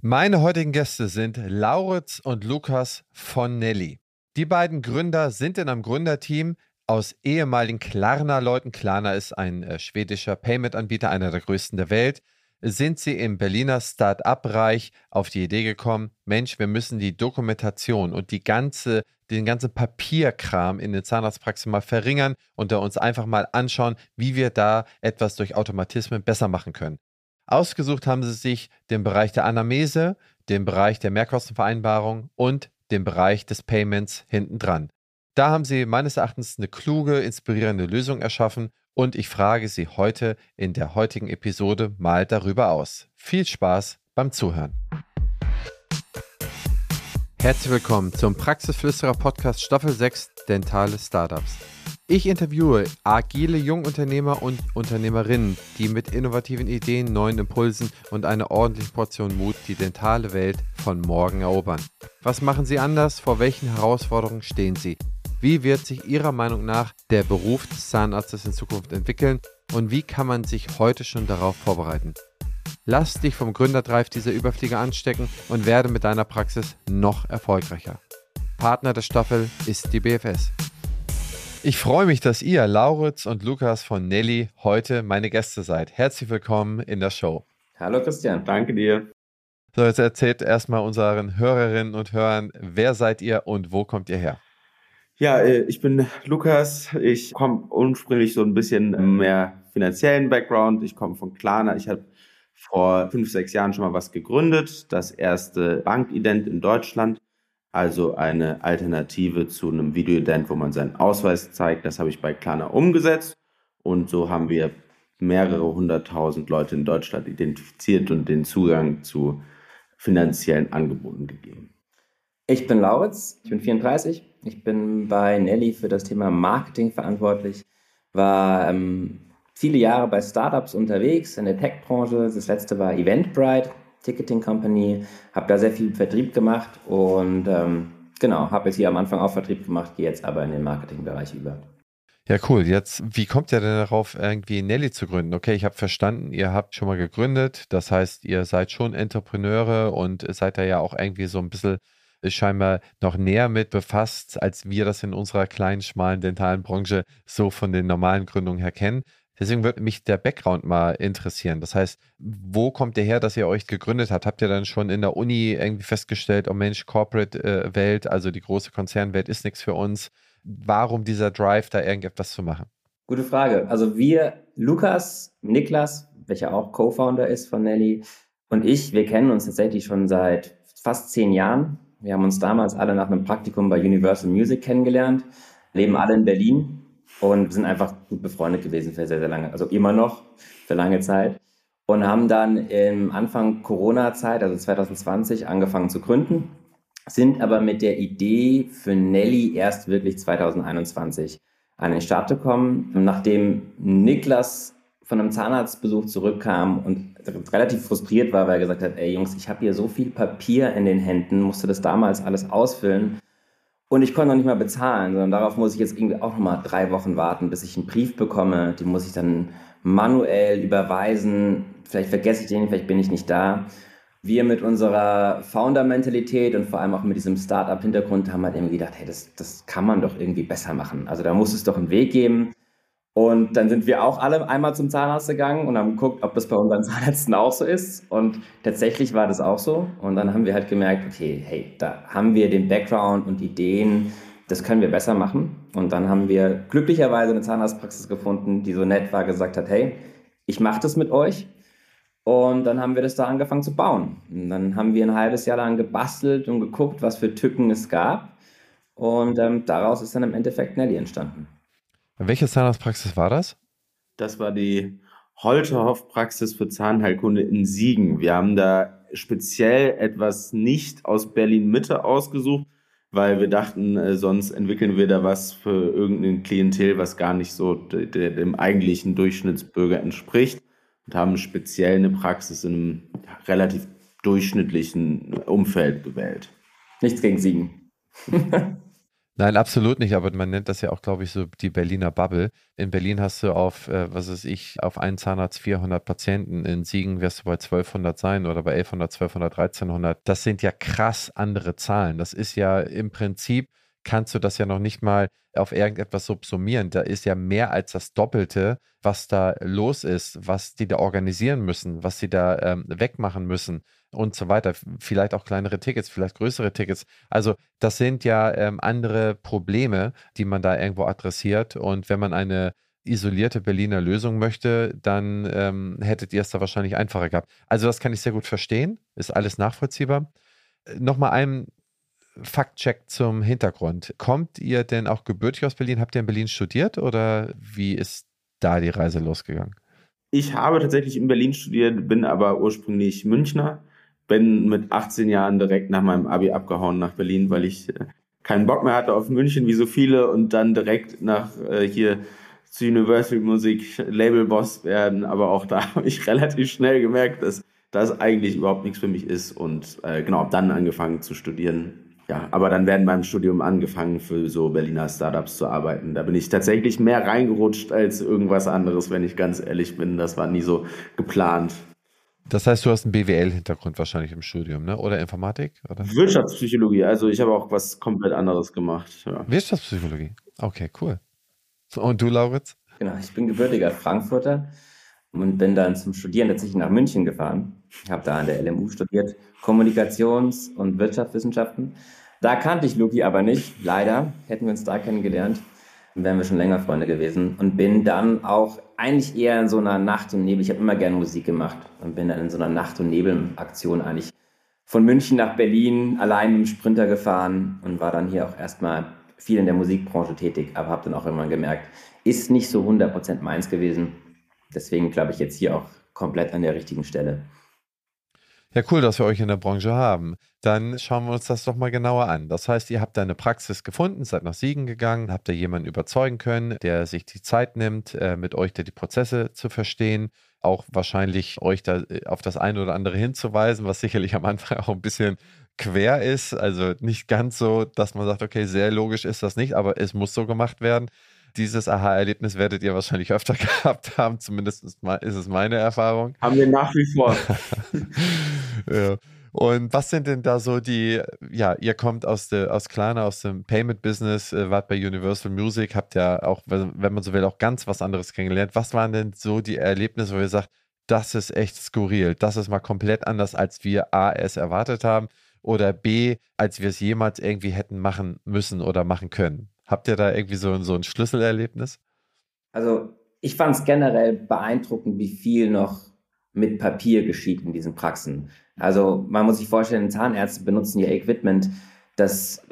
Meine heutigen Gäste sind Lauritz und Lukas von Nelly. Die beiden Gründer sind in einem Gründerteam aus ehemaligen Klarna-Leuten. Klarna ist ein äh, schwedischer Payment-Anbieter, einer der größten der Welt. Sind sie im Berliner Start-up-Bereich auf die Idee gekommen, Mensch, wir müssen die Dokumentation und die ganze, den ganzen Papierkram in den Zahnarztpraxen mal verringern und uns einfach mal anschauen, wie wir da etwas durch Automatismen besser machen können. Ausgesucht haben sie sich den Bereich der Anamnese, den Bereich der Mehrkostenvereinbarung und den Bereich des Payments hinten dran. Da haben sie meines Erachtens eine kluge, inspirierende Lösung erschaffen und ich frage Sie heute in der heutigen Episode mal darüber aus. Viel Spaß beim Zuhören. Herzlich willkommen zum Praxisflüsterer Podcast Staffel 6 Dentale Startups. Ich interviewe agile Jungunternehmer und Unternehmerinnen, die mit innovativen Ideen, neuen Impulsen und einer ordentlichen Portion Mut die dentale Welt von morgen erobern. Was machen sie anders? Vor welchen Herausforderungen stehen sie? Wie wird sich Ihrer Meinung nach der Beruf des Zahnarztes in Zukunft entwickeln und wie kann man sich heute schon darauf vorbereiten? Lass dich vom Gründerdrive dieser Überflieger anstecken und werde mit deiner Praxis noch erfolgreicher. Partner der Staffel ist die BFS. Ich freue mich, dass ihr, Lauritz und Lukas von Nelly, heute meine Gäste seid. Herzlich willkommen in der Show. Hallo Christian, danke dir. So, jetzt erzählt erstmal unseren Hörerinnen und Hörern, wer seid ihr und wo kommt ihr her? Ja, äh, ich bin Lukas. Ich komme ursprünglich so ein bisschen mehr finanziellen Background. Ich komme von Klarna. Ich habe vor fünf, sechs Jahren schon mal was gegründet. Das erste Bankident in Deutschland also eine Alternative zu einem Videoident, wo man seinen Ausweis zeigt. Das habe ich bei Klarna umgesetzt und so haben wir mehrere hunderttausend Leute in Deutschland identifiziert und den Zugang zu finanziellen Angeboten gegeben. Ich bin Lauritz, ich bin 34. Ich bin bei Nelly für das Thema Marketing verantwortlich, war ähm, viele Jahre bei Startups unterwegs in der Tech-Branche. Das letzte war Eventbrite, Ticketing Company, habe da sehr viel Vertrieb gemacht und ähm, genau, habe jetzt hier am Anfang auch Vertrieb gemacht, gehe jetzt aber in den Marketingbereich über. Ja, cool. Jetzt, wie kommt ihr denn darauf, irgendwie Nelly zu gründen? Okay, ich habe verstanden, ihr habt schon mal gegründet. Das heißt, ihr seid schon Entrepreneure und seid da ja auch irgendwie so ein bisschen scheinbar noch näher mit befasst, als wir das in unserer kleinen, schmalen dentalen Branche so von den normalen Gründungen her kennen. Deswegen würde mich der Background mal interessieren. Das heißt, wo kommt der her, dass ihr euch gegründet habt? Habt ihr dann schon in der Uni irgendwie festgestellt, oh Mensch, Corporate-Welt, äh, also die große Konzernwelt ist nichts für uns? Warum dieser Drive, da irgendetwas zu machen? Gute Frage. Also wir, Lukas, Niklas, welcher auch Co-Founder ist von Nelly, und ich, wir kennen uns tatsächlich schon seit fast zehn Jahren. Wir haben uns damals alle nach einem Praktikum bei Universal Music kennengelernt, leben alle in Berlin und sind einfach gut befreundet gewesen für sehr, sehr lange, also immer noch für lange Zeit. Und haben dann im Anfang Corona-Zeit, also 2020, angefangen zu gründen, sind aber mit der Idee für Nelly erst wirklich 2021 an den Start gekommen, nachdem Niklas von einem Zahnarztbesuch zurückkam und relativ frustriert war, weil er gesagt hat, ey Jungs, ich habe hier so viel Papier in den Händen, musste das damals alles ausfüllen und ich konnte noch nicht mal bezahlen, sondern darauf muss ich jetzt irgendwie auch noch mal drei Wochen warten, bis ich einen Brief bekomme. Den muss ich dann manuell überweisen. Vielleicht vergesse ich den, vielleicht bin ich nicht da. Wir mit unserer Founder-Mentalität und vor allem auch mit diesem Startup-Hintergrund haben halt irgendwie gedacht, hey, das, das kann man doch irgendwie besser machen. Also da muss es doch einen Weg geben. Und dann sind wir auch alle einmal zum Zahnarzt gegangen und haben geguckt, ob das bei unseren Zahnärzten auch so ist. Und tatsächlich war das auch so. Und dann haben wir halt gemerkt, okay, hey, da haben wir den Background und Ideen, das können wir besser machen. Und dann haben wir glücklicherweise eine Zahnarztpraxis gefunden, die so nett war, gesagt hat, hey, ich mache das mit euch. Und dann haben wir das da angefangen zu bauen. Und dann haben wir ein halbes Jahr lang gebastelt und geguckt, was für Tücken es gab. Und ähm, daraus ist dann im Endeffekt Nelly entstanden. Welche Zahnarztpraxis war das? Das war die Holterhoff-Praxis für Zahnheilkunde in Siegen. Wir haben da speziell etwas nicht aus Berlin-Mitte ausgesucht, weil wir dachten, äh, sonst entwickeln wir da was für irgendein Klientel, was gar nicht so dem eigentlichen Durchschnittsbürger entspricht und haben speziell eine Praxis in einem relativ durchschnittlichen Umfeld gewählt. Nichts gegen Siegen. Nein, absolut nicht, aber man nennt das ja auch, glaube ich, so die Berliner Bubble. In Berlin hast du auf, äh, was weiß ich, auf einen Zahnarzt 400 Patienten, in Siegen wirst du bei 1200 sein oder bei 1100, 1200, 1300. Das sind ja krass andere Zahlen. Das ist ja im Prinzip, kannst du das ja noch nicht mal auf irgendetwas subsumieren. Da ist ja mehr als das Doppelte, was da los ist, was die da organisieren müssen, was sie da ähm, wegmachen müssen und so weiter. Vielleicht auch kleinere Tickets, vielleicht größere Tickets. Also das sind ja ähm, andere Probleme, die man da irgendwo adressiert. Und wenn man eine isolierte Berliner Lösung möchte, dann ähm, hättet ihr es da wahrscheinlich einfacher gehabt. Also das kann ich sehr gut verstehen, ist alles nachvollziehbar. Nochmal ein Faktcheck zum Hintergrund. Kommt ihr denn auch gebürtig aus Berlin? Habt ihr in Berlin studiert oder wie ist da die Reise losgegangen? Ich habe tatsächlich in Berlin studiert, bin aber ursprünglich Münchner. Bin mit 18 Jahren direkt nach meinem Abi abgehauen nach Berlin, weil ich äh, keinen Bock mehr hatte auf München, wie so viele, und dann direkt nach äh, hier zu Universal Musik Label Boss werden. Aber auch da habe ich relativ schnell gemerkt, dass das eigentlich überhaupt nichts für mich ist und äh, genau, dann angefangen zu studieren ja, aber dann werden beim Studium angefangen, für so Berliner Startups zu arbeiten. Da bin ich tatsächlich mehr reingerutscht als irgendwas anderes, wenn ich ganz ehrlich bin. Das war nie so geplant. Das heißt, du hast einen BWL-Hintergrund wahrscheinlich im Studium, ne? Oder Informatik? Oder? Wirtschaftspsychologie. Also ich habe auch was komplett anderes gemacht. Ja. Wirtschaftspsychologie. Okay, cool. Und du, Lauritz? Genau, ich bin gebürtiger Frankfurter und bin dann zum Studieren tatsächlich nach München gefahren. Ich habe da an der LMU studiert, Kommunikations- und Wirtschaftswissenschaften. Da kannte ich Luki aber nicht, leider. Hätten wir uns da kennengelernt, wären wir schon länger Freunde gewesen. Und bin dann auch eigentlich eher in so einer Nacht- und Nebel, ich habe immer gerne Musik gemacht und bin dann in so einer Nacht- und Nebel-Aktion eigentlich von München nach Berlin allein dem Sprinter gefahren und war dann hier auch erstmal viel in der Musikbranche tätig, aber habe dann auch irgendwann gemerkt, ist nicht so 100% meins gewesen. Deswegen glaube ich jetzt hier auch komplett an der richtigen Stelle. Ja, cool, dass wir euch in der Branche haben. Dann schauen wir uns das doch mal genauer an. Das heißt, ihr habt da eine Praxis gefunden, seid nach Siegen gegangen, habt da jemanden überzeugen können, der sich die Zeit nimmt, äh, mit euch da die Prozesse zu verstehen, auch wahrscheinlich euch da äh, auf das eine oder andere hinzuweisen, was sicherlich am Anfang auch ein bisschen quer ist. Also nicht ganz so, dass man sagt, okay, sehr logisch ist das nicht, aber es muss so gemacht werden. Dieses Aha-Erlebnis werdet ihr wahrscheinlich öfter gehabt haben, zumindest ist es meine Erfahrung. Haben wir nach wie vor. ja. Und was sind denn da so die, ja, ihr kommt aus, der, aus Klarna, aus dem Payment-Business, äh, wart bei Universal Music, habt ja auch, wenn man so will, auch ganz was anderes kennengelernt. Was waren denn so die Erlebnisse, wo ihr sagt, das ist echt skurril, das ist mal komplett anders, als wir A, es erwartet haben oder B, als wir es jemals irgendwie hätten machen müssen oder machen können? Habt ihr da irgendwie so, so ein Schlüsselerlebnis? Also ich fand es generell beeindruckend, wie viel noch mit Papier geschieht in diesen Praxen. Also man muss sich vorstellen, Zahnärzte benutzen ihr Equipment, das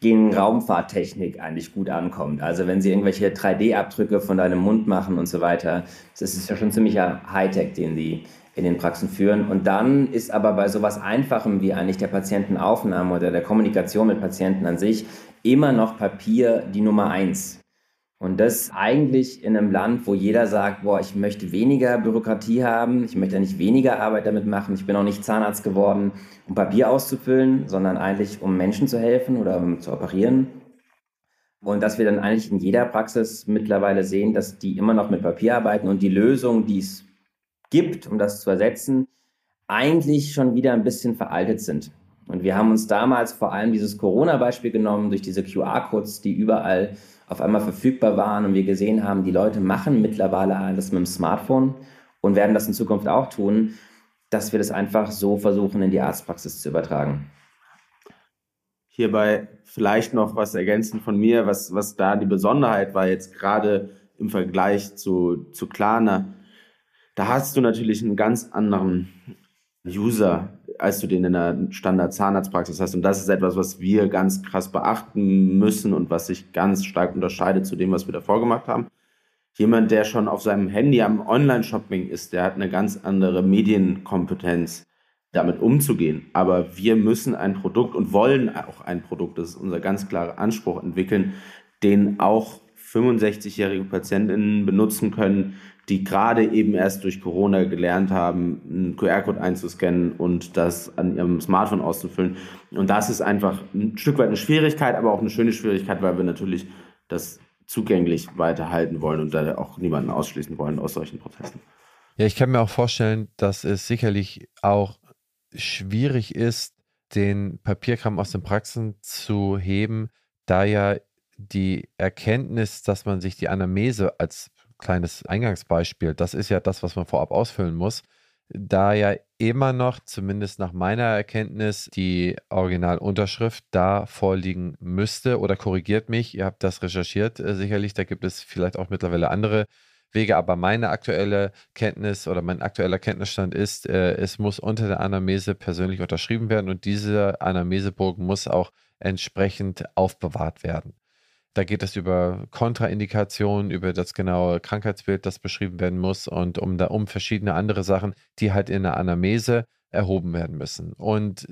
gegen Raumfahrttechnik eigentlich gut ankommt. Also wenn sie irgendwelche 3D-Abdrücke von deinem Mund machen und so weiter, das ist ja schon ziemlicher Hightech, den sie in den Praxen führen. Und dann ist aber bei sowas Einfachem wie eigentlich der Patientenaufnahme oder der Kommunikation mit Patienten an sich immer noch Papier die Nummer eins. Und das eigentlich in einem Land, wo jeder sagt, boah, ich möchte weniger Bürokratie haben, ich möchte nicht weniger Arbeit damit machen, ich bin auch nicht Zahnarzt geworden, um Papier auszufüllen, sondern eigentlich um Menschen zu helfen oder um zu operieren. Und dass wir dann eigentlich in jeder Praxis mittlerweile sehen, dass die immer noch mit Papier arbeiten und die Lösungen, die es gibt, um das zu ersetzen, eigentlich schon wieder ein bisschen veraltet sind. Und wir haben uns damals vor allem dieses Corona-Beispiel genommen, durch diese QR-Codes, die überall auf einmal verfügbar waren und wir gesehen haben, die Leute machen mittlerweile alles mit dem Smartphone und werden das in Zukunft auch tun, dass wir das einfach so versuchen, in die Arztpraxis zu übertragen. Hierbei vielleicht noch was ergänzend von mir, was, was da die Besonderheit war, jetzt gerade im Vergleich zu, zu Klarna. Da hast du natürlich einen ganz anderen User als du den in der Standard-Zahnarztpraxis hast. Und das ist etwas, was wir ganz krass beachten müssen und was sich ganz stark unterscheidet zu dem, was wir davor gemacht haben. Jemand, der schon auf seinem Handy am Online-Shopping ist, der hat eine ganz andere Medienkompetenz, damit umzugehen. Aber wir müssen ein Produkt und wollen auch ein Produkt, das ist unser ganz klarer Anspruch, entwickeln, den auch 65-jährige Patientinnen benutzen können, die gerade eben erst durch Corona gelernt haben, einen QR-Code einzuscannen und das an ihrem Smartphone auszufüllen. Und das ist einfach ein Stück weit eine Schwierigkeit, aber auch eine schöne Schwierigkeit, weil wir natürlich das zugänglich weiterhalten wollen und da auch niemanden ausschließen wollen aus solchen Prozessen. Ja, ich kann mir auch vorstellen, dass es sicherlich auch schwierig ist, den Papierkram aus den Praxen zu heben, da ja die Erkenntnis, dass man sich die Anamnese als kleines Eingangsbeispiel, das ist ja das, was man vorab ausfüllen muss, da ja immer noch, zumindest nach meiner Erkenntnis, die Originalunterschrift da vorliegen müsste oder korrigiert mich. Ihr habt das recherchiert, äh, sicherlich. Da gibt es vielleicht auch mittlerweile andere Wege, aber meine aktuelle Kenntnis oder mein aktueller Kenntnisstand ist, äh, es muss unter der Anamnese persönlich unterschrieben werden und dieser Anamnesebogen muss auch entsprechend aufbewahrt werden. Da geht es über Kontraindikationen, über das genaue Krankheitsbild, das beschrieben werden muss und um, da, um verschiedene andere Sachen, die halt in der Anamnese erhoben werden müssen. Und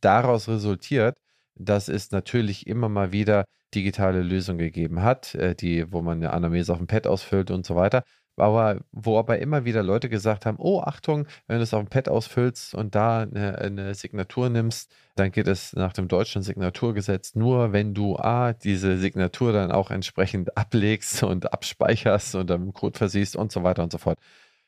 daraus resultiert, dass es natürlich immer mal wieder digitale Lösungen gegeben hat, äh, die, wo man eine Anamnese auf dem Pad ausfüllt und so weiter aber wo aber immer wieder Leute gesagt haben, oh Achtung, wenn du es auf dem Pad ausfüllst und da eine, eine, Signatur nimmst, dann geht es nach dem deutschen Signaturgesetz nur, wenn du A, diese Signatur dann auch entsprechend ablegst und abspeicherst und dann Code versiehst und so weiter und so fort.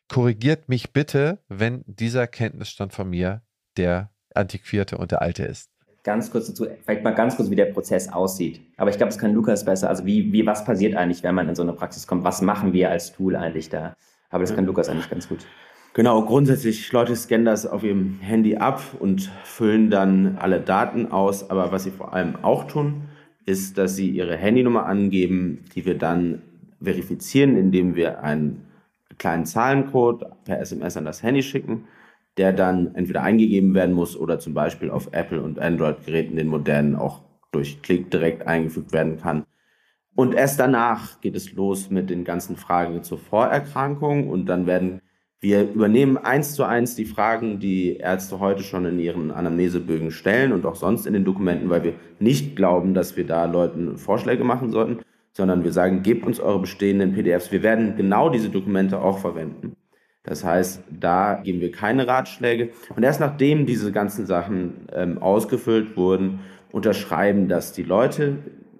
Korrigiert mich bitte, wenn dieser Kenntnisstand von mir der antiquierte und der alte ist ganz kurz dazu, vielleicht mal ganz kurz, wie der Prozess aussieht. Aber ich glaube, es kann Lukas besser. Also wie, wie, was passiert eigentlich, wenn man in so eine Praxis kommt? Was machen wir als Tool eigentlich da? Aber das kann Lukas eigentlich ganz gut. Genau, grundsätzlich, Leute scannen das auf ihrem Handy ab und füllen dann alle Daten aus. Aber was sie vor allem auch tun, ist, dass sie ihre Handynummer angeben, die wir dann verifizieren, indem wir einen kleinen Zahlencode per SMS an das Handy schicken der dann entweder eingegeben werden muss oder zum Beispiel auf Apple und Android-Geräten, den modernen, auch durch Klick direkt eingefügt werden kann. Und erst danach geht es los mit den ganzen Fragen zur Vorerkrankung und dann werden wir übernehmen eins zu eins die Fragen, die Ärzte heute schon in ihren Anamnesebögen stellen und auch sonst in den Dokumenten, weil wir nicht glauben, dass wir da Leuten Vorschläge machen sollten, sondern wir sagen, gebt uns eure bestehenden PDFs. Wir werden genau diese Dokumente auch verwenden. Das heißt, da geben wir keine Ratschläge. Und erst nachdem diese ganzen Sachen ähm, ausgefüllt wurden, unterschreiben das die Leute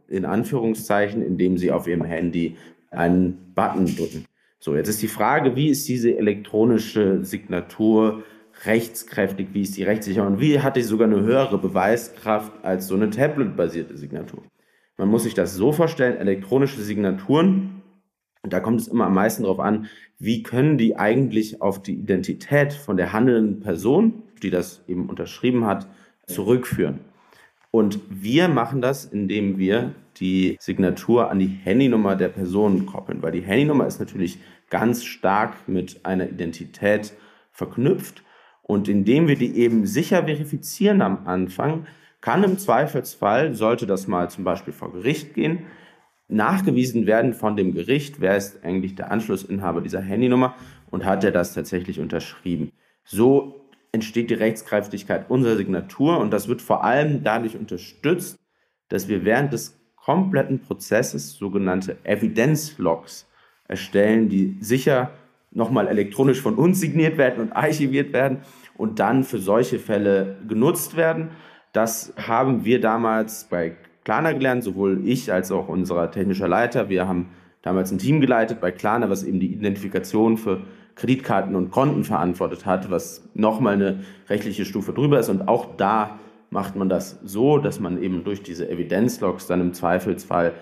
in Anführungszeichen, indem sie auf ihrem Handy einen Button drücken. So, jetzt ist die Frage, wie ist diese elektronische Signatur rechtskräftig, wie ist die rechtssicher und wie hat die sogar eine höhere Beweiskraft als so eine tablet-basierte Signatur? Man muss sich das so vorstellen, elektronische Signaturen und da kommt es immer am meisten darauf an, wie können die eigentlich auf die Identität von der handelnden Person, die das eben unterschrieben hat, zurückführen. Und wir machen das, indem wir die Signatur an die Handynummer der Person koppeln, weil die Handynummer ist natürlich ganz stark mit einer Identität verknüpft. Und indem wir die eben sicher verifizieren am Anfang, kann im Zweifelsfall, sollte das mal zum Beispiel vor Gericht gehen, nachgewiesen werden von dem Gericht, wer ist eigentlich der Anschlussinhaber dieser Handynummer und hat er das tatsächlich unterschrieben. So entsteht die Rechtskräftigkeit unserer Signatur und das wird vor allem dadurch unterstützt, dass wir während des kompletten Prozesses sogenannte Evidenzlogs erstellen, die sicher nochmal elektronisch von uns signiert werden und archiviert werden und dann für solche Fälle genutzt werden. Das haben wir damals bei Klarna gelernt, sowohl ich als auch unser technischer Leiter. Wir haben damals ein Team geleitet bei Klarna, was eben die Identifikation für Kreditkarten und Konten verantwortet hat, was nochmal eine rechtliche Stufe drüber ist. Und auch da macht man das so, dass man eben durch diese Evidenzlogs dann im Zweifelsfall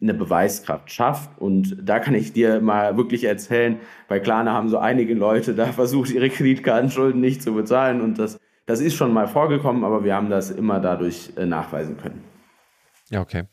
eine Beweiskraft schafft. Und da kann ich dir mal wirklich erzählen, bei Klarna haben so einige Leute da versucht, ihre Kreditkartenschulden nicht zu bezahlen. Und das, das ist schon mal vorgekommen, aber wir haben das immer dadurch äh, nachweisen können. Ja, okay.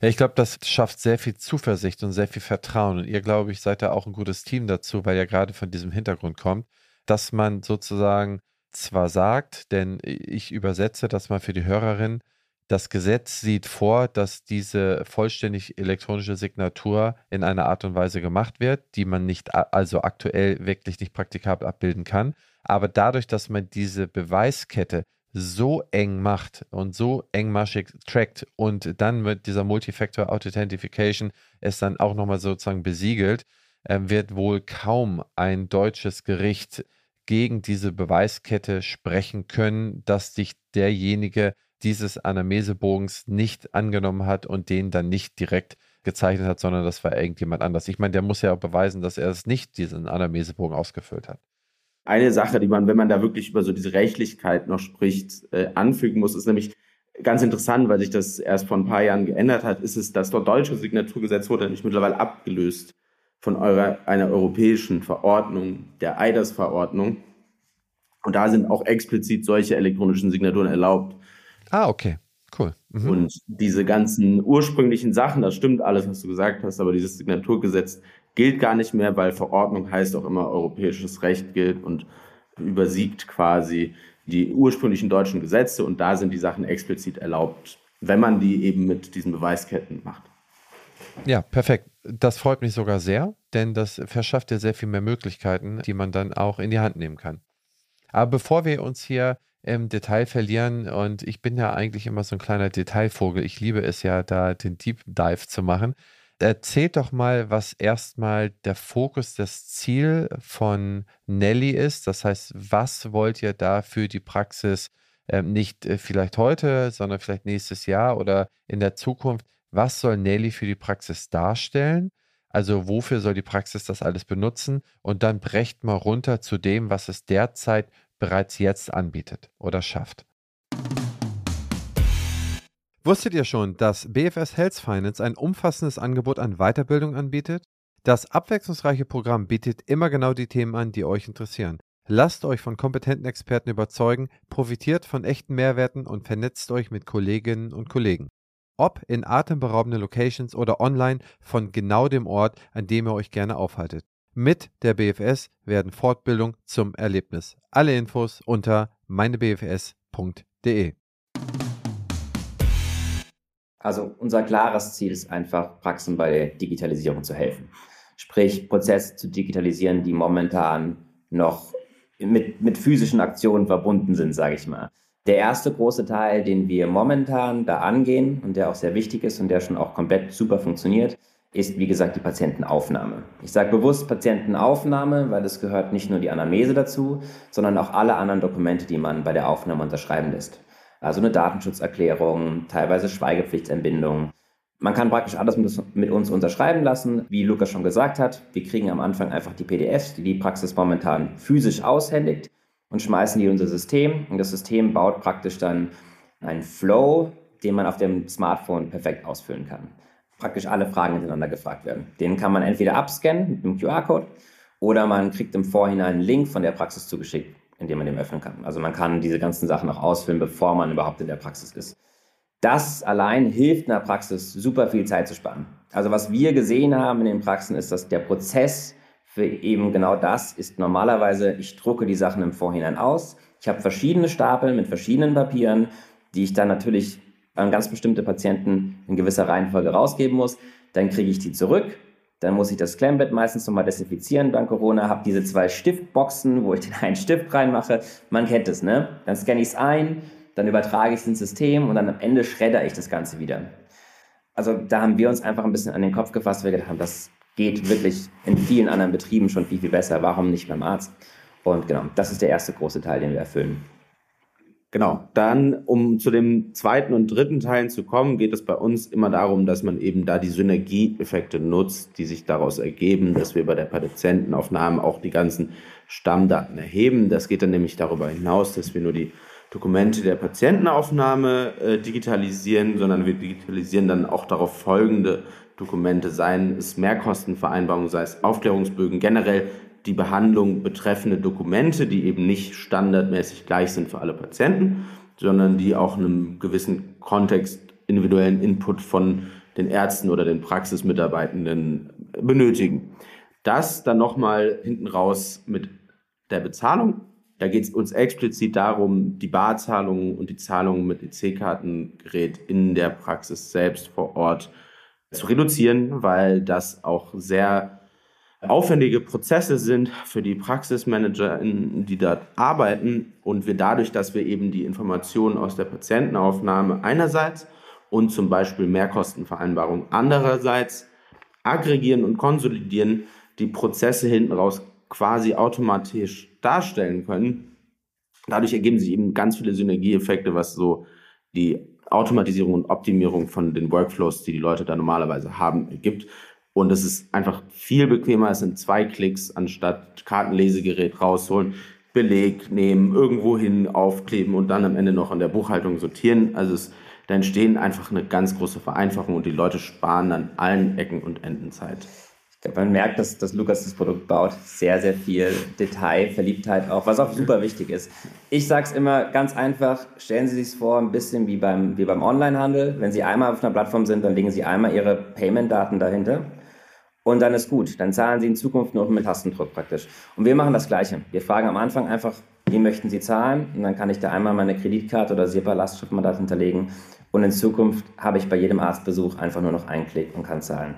Ja, ich glaube, das schafft sehr viel Zuversicht und sehr viel Vertrauen. Und ihr, glaube ich, seid da auch ein gutes Team dazu, weil ihr gerade von diesem Hintergrund kommt, dass man sozusagen zwar sagt, denn ich übersetze das mal für die Hörerin, das Gesetz sieht vor, dass diese vollständig elektronische Signatur in einer Art und Weise gemacht wird, die man nicht, also aktuell wirklich nicht praktikabel abbilden kann. Aber dadurch, dass man diese Beweiskette so eng macht und so engmaschig trackt und dann mit dieser Multifactor Authentification es dann auch nochmal sozusagen besiegelt, äh, wird wohl kaum ein deutsches Gericht gegen diese Beweiskette sprechen können, dass sich derjenige dieses Anamnesebogens nicht angenommen hat und den dann nicht direkt gezeichnet hat, sondern das war irgendjemand anders. Ich meine, der muss ja auch beweisen, dass er es nicht diesen Anamnesebogen ausgefüllt hat. Eine Sache, die man, wenn man da wirklich über so diese Rechtlichkeit noch spricht, äh, anfügen muss, ist nämlich ganz interessant, weil sich das erst vor ein paar Jahren geändert hat, ist es, dass das deutsche Signaturgesetz wurde nämlich mittlerweile abgelöst von eurer, einer europäischen Verordnung, der EIDAS-Verordnung. Und da sind auch explizit solche elektronischen Signaturen erlaubt. Ah, okay. Cool. Mhm. Und diese ganzen ursprünglichen Sachen, das stimmt alles, was du gesagt hast, aber dieses Signaturgesetz gilt gar nicht mehr, weil Verordnung heißt auch immer europäisches Recht gilt und übersiegt quasi die ursprünglichen deutschen Gesetze und da sind die Sachen explizit erlaubt, wenn man die eben mit diesen Beweisketten macht. Ja, perfekt. Das freut mich sogar sehr, denn das verschafft dir sehr viel mehr Möglichkeiten, die man dann auch in die Hand nehmen kann. Aber bevor wir uns hier im Detail verlieren, und ich bin ja eigentlich immer so ein kleiner Detailvogel, ich liebe es ja, da den Deep Dive zu machen. Erzählt doch mal, was erstmal der Fokus, das Ziel von Nelly ist. Das heißt, was wollt ihr da für die Praxis ähm, nicht äh, vielleicht heute, sondern vielleicht nächstes Jahr oder in der Zukunft was soll Nelly für die Praxis darstellen? Also wofür soll die Praxis das alles benutzen? Und dann brecht mal runter zu dem, was es derzeit bereits jetzt anbietet oder schafft. Wusstet ihr schon, dass BFS Health Finance ein umfassendes Angebot an Weiterbildung anbietet? Das abwechslungsreiche Programm bietet immer genau die Themen an, die euch interessieren. Lasst euch von kompetenten Experten überzeugen, profitiert von echten Mehrwerten und vernetzt euch mit Kolleginnen und Kollegen ob in atemberaubenden Locations oder online von genau dem Ort, an dem ihr euch gerne aufhaltet. Mit der BFS werden Fortbildung zum Erlebnis. Alle Infos unter meinebfs.de. Also unser klares Ziel ist einfach, Praxen bei der Digitalisierung zu helfen. Sprich, Prozesse zu digitalisieren, die momentan noch mit, mit physischen Aktionen verbunden sind, sage ich mal. Der erste große Teil, den wir momentan da angehen und der auch sehr wichtig ist und der schon auch komplett super funktioniert, ist, wie gesagt, die Patientenaufnahme. Ich sage bewusst Patientenaufnahme, weil es gehört nicht nur die Anamnese dazu, sondern auch alle anderen Dokumente, die man bei der Aufnahme unterschreiben lässt. Also eine Datenschutzerklärung, teilweise Schweigepflichtentbindung. Man kann praktisch alles mit uns unterschreiben lassen, wie Lukas schon gesagt hat. Wir kriegen am Anfang einfach die PDFs, die die Praxis momentan physisch aushändigt und schmeißen die in unser System. Und das System baut praktisch dann einen Flow, den man auf dem Smartphone perfekt ausfüllen kann. Praktisch alle Fragen hintereinander gefragt werden. Den kann man entweder abscannen mit einem QR-Code oder man kriegt im Vorhinein einen Link von der Praxis zugeschickt, indem man den öffnen kann. Also man kann diese ganzen Sachen auch ausfüllen, bevor man überhaupt in der Praxis ist. Das allein hilft in der Praxis super viel Zeit zu sparen. Also was wir gesehen haben in den Praxen ist, dass der Prozess für eben genau das ist normalerweise, ich drucke die Sachen im Vorhinein aus. Ich habe verschiedene Stapel mit verschiedenen Papieren, die ich dann natürlich an ganz bestimmte Patienten in gewisser Reihenfolge rausgeben muss. Dann kriege ich die zurück. Dann muss ich das Klemmbett meistens nochmal desinfizieren dank Corona. Habe diese zwei Stiftboxen, wo ich den einen Stift reinmache. Man kennt es, ne? Dann scanne ich es ein, dann übertrage ich es ins System und dann am Ende schredder ich das Ganze wieder. Also da haben wir uns einfach ein bisschen an den Kopf gefasst, weil wir gedacht haben, das geht wirklich in vielen anderen Betrieben schon viel, viel besser. Warum nicht beim Arzt? Und genau, das ist der erste große Teil, den wir erfüllen. Genau, dann, um zu dem zweiten und dritten Teil zu kommen, geht es bei uns immer darum, dass man eben da die Synergieeffekte nutzt, die sich daraus ergeben, dass wir bei der Patientenaufnahme auch die ganzen Stammdaten erheben. Das geht dann nämlich darüber hinaus, dass wir nur die Dokumente der Patientenaufnahme äh, digitalisieren, sondern wir digitalisieren dann auch darauf folgende Dokumente, seien es Mehrkostenvereinbarungen, sei es Aufklärungsbögen, generell die Behandlung betreffende Dokumente, die eben nicht standardmäßig gleich sind für alle Patienten, sondern die auch einem gewissen Kontext, individuellen Input von den Ärzten oder den Praxismitarbeitenden benötigen. Das dann nochmal hinten raus mit der Bezahlung. Da geht es uns explizit darum, die Barzahlungen und die Zahlungen mit EC-Kartengerät in der Praxis selbst vor Ort zu reduzieren, weil das auch sehr aufwendige Prozesse sind für die Praxismanager, die dort arbeiten und wir dadurch, dass wir eben die Informationen aus der Patientenaufnahme einerseits und zum Beispiel Mehrkostenvereinbarung andererseits aggregieren und konsolidieren, die Prozesse hinten raus quasi automatisch darstellen können. Dadurch ergeben sich eben ganz viele Synergieeffekte, was so die Automatisierung und Optimierung von den Workflows, die die Leute da normalerweise haben, ergibt. Und es ist einfach viel bequemer. Es sind zwei Klicks, anstatt Kartenlesegerät rausholen, Beleg nehmen, irgendwo hin aufkleben und dann am Ende noch an der Buchhaltung sortieren. Also es, da entstehen einfach eine ganz große Vereinfachung und die Leute sparen an allen Ecken und Enden Zeit. Ich glaube, man merkt, dass, dass Lukas das Produkt baut. Sehr, sehr viel Detail, Verliebtheit auch, was auch super wichtig ist. Ich sage es immer ganz einfach, stellen Sie sich vor, ein bisschen wie beim, wie beim Onlinehandel. Wenn Sie einmal auf einer Plattform sind, dann legen Sie einmal Ihre Payment-Daten dahinter und dann ist gut. Dann zahlen Sie in Zukunft nur mit Tastendruck praktisch. Und wir machen das Gleiche. Wir fragen am Anfang einfach, wie möchten Sie zahlen? Und dann kann ich da einmal meine Kreditkarte oder SEPA-Lastschriftmandat hinterlegen. Und in Zukunft habe ich bei jedem Arztbesuch einfach nur noch einen Klick und kann zahlen.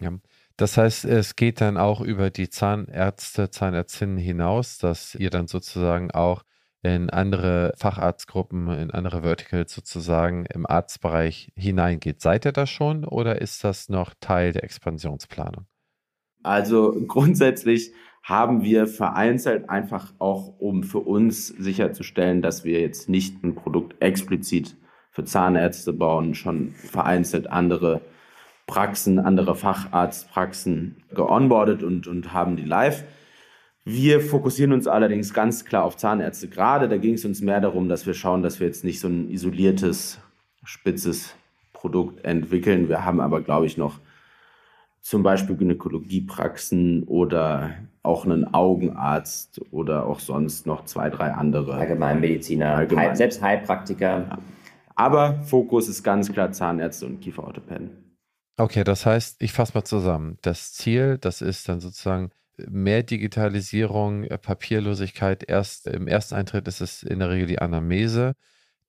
Ja. Das heißt, es geht dann auch über die Zahnärzte, Zahnärztinnen hinaus, dass ihr dann sozusagen auch in andere Facharztgruppen, in andere Verticals sozusagen im Arztbereich hineingeht. Seid ihr das schon oder ist das noch Teil der Expansionsplanung? Also grundsätzlich haben wir vereinzelt einfach auch, um für uns sicherzustellen, dass wir jetzt nicht ein Produkt explizit für Zahnärzte bauen, schon vereinzelt andere Praxen, andere Facharztpraxen geonboardet und, und haben die live. Wir fokussieren uns allerdings ganz klar auf Zahnärzte gerade. Da ging es uns mehr darum, dass wir schauen, dass wir jetzt nicht so ein isoliertes, spitzes Produkt entwickeln. Wir haben aber, glaube ich, noch zum Beispiel Gynäkologiepraxen oder auch einen Augenarzt oder auch sonst noch zwei, drei andere. Allgemeinmediziner, Allgemein. selbst Heilpraktiker. Ja. Aber Fokus ist ganz klar Zahnärzte und Kieferorthopäden. Okay, das heißt, ich fasse mal zusammen. Das Ziel, das ist dann sozusagen mehr Digitalisierung, äh, Papierlosigkeit. Erst im ersten Eintritt ist es in der Regel die Anamnese.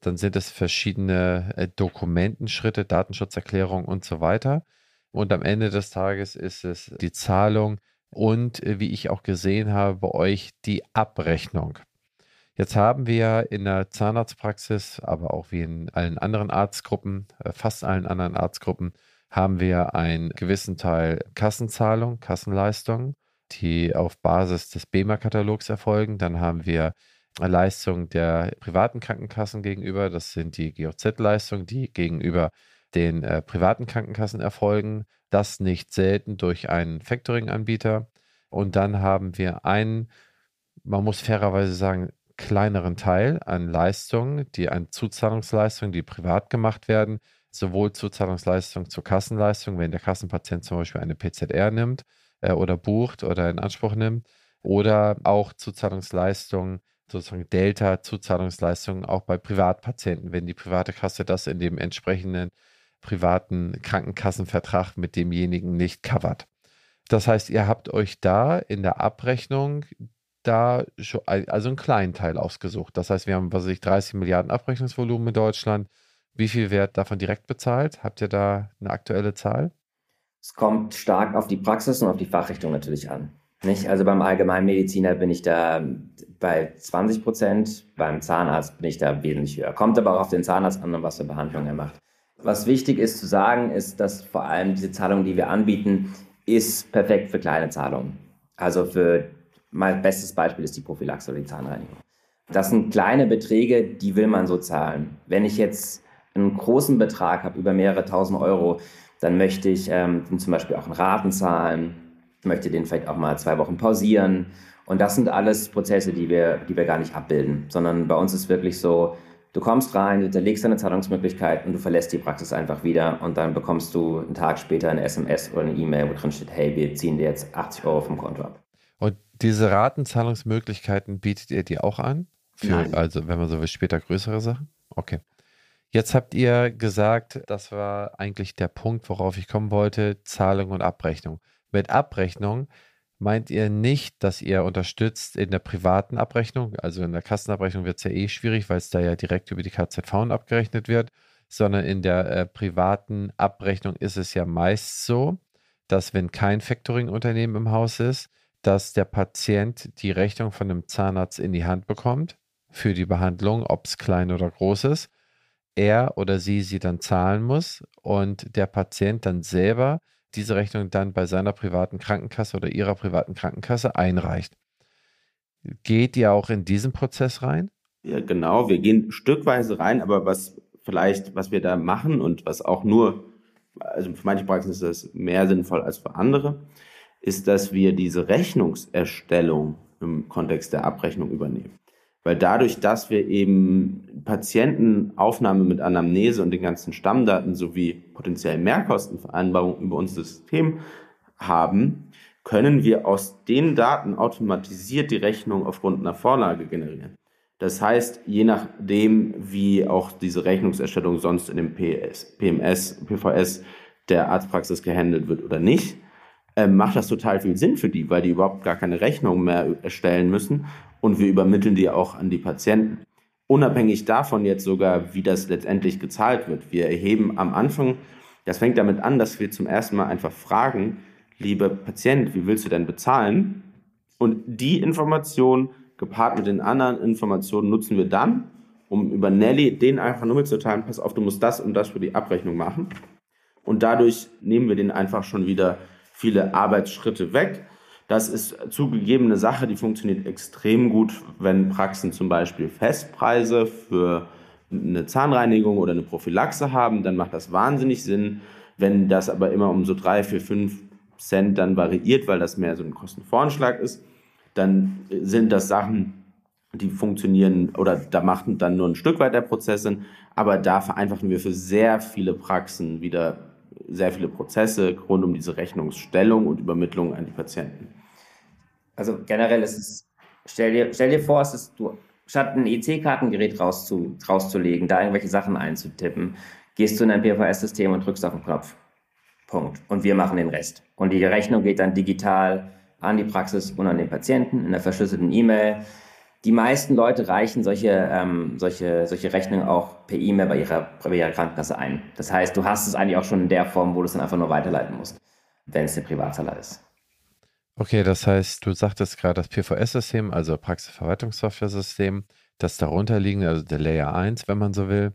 Dann sind es verschiedene äh, Dokumentenschritte, Datenschutzerklärung und so weiter. Und am Ende des Tages ist es die Zahlung und, äh, wie ich auch gesehen habe, bei euch die Abrechnung. Jetzt haben wir in der Zahnarztpraxis, aber auch wie in allen anderen Arztgruppen, fast allen anderen Arztgruppen, haben wir einen gewissen Teil Kassenzahlung, Kassenleistung, die auf Basis des BEMA-Katalogs erfolgen. Dann haben wir Leistungen der privaten Krankenkassen gegenüber. Das sind die GOZ-Leistungen, die gegenüber den äh, privaten Krankenkassen erfolgen. Das nicht selten durch einen Factoring-Anbieter. Und dann haben wir einen, man muss fairerweise sagen, kleineren Teil an Leistungen, die an Zuzahlungsleistungen, die privat gemacht werden, sowohl Zuzahlungsleistung zur Kassenleistung, wenn der Kassenpatient zum Beispiel eine PZR nimmt äh, oder bucht oder in Anspruch nimmt, oder auch Zuzahlungsleistungen, sozusagen Delta-Zuzahlungsleistungen auch bei Privatpatienten, wenn die private Kasse das in dem entsprechenden privaten Krankenkassenvertrag mit demjenigen nicht covert. Das heißt, ihr habt euch da in der Abrechnung da also einen kleinen Teil ausgesucht. Das heißt, wir haben, was weiß ich, 30 Milliarden Abrechnungsvolumen in Deutschland. Wie viel wird davon direkt bezahlt? Habt ihr da eine aktuelle Zahl? Es kommt stark auf die Praxis und auf die Fachrichtung natürlich an. Nicht? Also beim Allgemeinmediziner bin ich da bei 20 Prozent, beim Zahnarzt bin ich da wesentlich höher. Kommt aber auch auf den Zahnarzt an und was für Behandlungen er macht. Was wichtig ist zu sagen, ist, dass vor allem diese Zahlung, die wir anbieten, ist perfekt für kleine Zahlungen. Also für mein bestes Beispiel ist die Prophylaxe oder die Zahnreinigung. Das sind kleine Beträge, die will man so zahlen. Wenn ich jetzt einen großen Betrag habe, über mehrere tausend Euro, dann möchte ich ähm, zum Beispiel auch einen Raten zahlen, möchte den vielleicht auch mal zwei Wochen pausieren. Und das sind alles Prozesse, die wir, die wir gar nicht abbilden, sondern bei uns ist wirklich so, du kommst rein, du hinterlegst deine Zahlungsmöglichkeit und du verlässt die Praxis einfach wieder und dann bekommst du einen Tag später eine SMS oder eine E-Mail, wo drin steht, hey, wir ziehen dir jetzt 80 Euro vom Konto ab. Und diese Ratenzahlungsmöglichkeiten bietet ihr dir auch an? Für. Also, wenn man so will, später größere Sachen? Okay. Jetzt habt ihr gesagt, das war eigentlich der Punkt, worauf ich kommen wollte, Zahlung und Abrechnung. Mit Abrechnung meint ihr nicht, dass ihr unterstützt in der privaten Abrechnung, also in der Kassenabrechnung wird es ja eh schwierig, weil es da ja direkt über die KZV abgerechnet wird, sondern in der äh, privaten Abrechnung ist es ja meist so, dass wenn kein Factoring-Unternehmen im Haus ist, dass der Patient die Rechnung von einem Zahnarzt in die Hand bekommt für die Behandlung, ob es klein oder groß ist. Er oder sie sie dann zahlen muss und der Patient dann selber diese Rechnung dann bei seiner privaten Krankenkasse oder ihrer privaten Krankenkasse einreicht. Geht ihr auch in diesen Prozess rein? Ja, genau. Wir gehen stückweise rein, aber was vielleicht, was wir da machen und was auch nur, also für manche Praxen ist das mehr sinnvoll als für andere, ist, dass wir diese Rechnungserstellung im Kontext der Abrechnung übernehmen. Weil dadurch, dass wir eben Patientenaufnahme mit Anamnese und den ganzen Stammdaten sowie potenziellen Mehrkostenvereinbarungen über unser System haben, können wir aus den Daten automatisiert die Rechnung aufgrund einer Vorlage generieren. Das heißt, je nachdem, wie auch diese Rechnungserstellung sonst in dem PS, PMS, PVS der Arztpraxis gehandelt wird oder nicht, macht das total viel Sinn für die, weil die überhaupt gar keine Rechnung mehr erstellen müssen und wir übermitteln die auch an die Patienten. Unabhängig davon jetzt sogar, wie das letztendlich gezahlt wird. Wir erheben am Anfang, das fängt damit an, dass wir zum ersten Mal einfach fragen, lieber Patient, wie willst du denn bezahlen? Und die Information gepaart mit den anderen Informationen nutzen wir dann, um über Nelly den einfach nur mitzuteilen, pass auf, du musst das und das für die Abrechnung machen. Und dadurch nehmen wir den einfach schon wieder viele Arbeitsschritte weg. Das ist zugegeben eine Sache, die funktioniert extrem gut, wenn Praxen zum Beispiel Festpreise für eine Zahnreinigung oder eine Prophylaxe haben, dann macht das wahnsinnig Sinn. Wenn das aber immer um so drei, vier, fünf Cent dann variiert, weil das mehr so ein Kostenvoranschlag ist, dann sind das Sachen, die funktionieren oder da macht dann nur ein Stück weit der Prozess Sinn, aber da vereinfachen wir für sehr viele Praxen wieder sehr viele Prozesse rund um diese Rechnungsstellung und Übermittlung an die Patienten. Also generell ist es, stell dir, stell dir vor, es ist, du, statt ein EC-Kartengerät rauszu, rauszulegen, da irgendwelche Sachen einzutippen, gehst du in ein PVS-System und drückst auf den Knopf. Punkt. Und wir machen den Rest. Und die Rechnung geht dann digital an die Praxis und an den Patienten in einer verschlüsselten E-Mail. Die meisten Leute reichen solche, ähm, solche, solche Rechnungen auch per E-Mail bei ihrer, bei ihrer Krankenkasse ein. Das heißt, du hast es eigentlich auch schon in der Form, wo du es dann einfach nur weiterleiten musst, wenn es ein Privatzahler ist. Okay, das heißt, du sagtest gerade das PVS-System, also Praxisverwaltungssoftware-System, das darunter liegt, also der Layer 1, wenn man so will,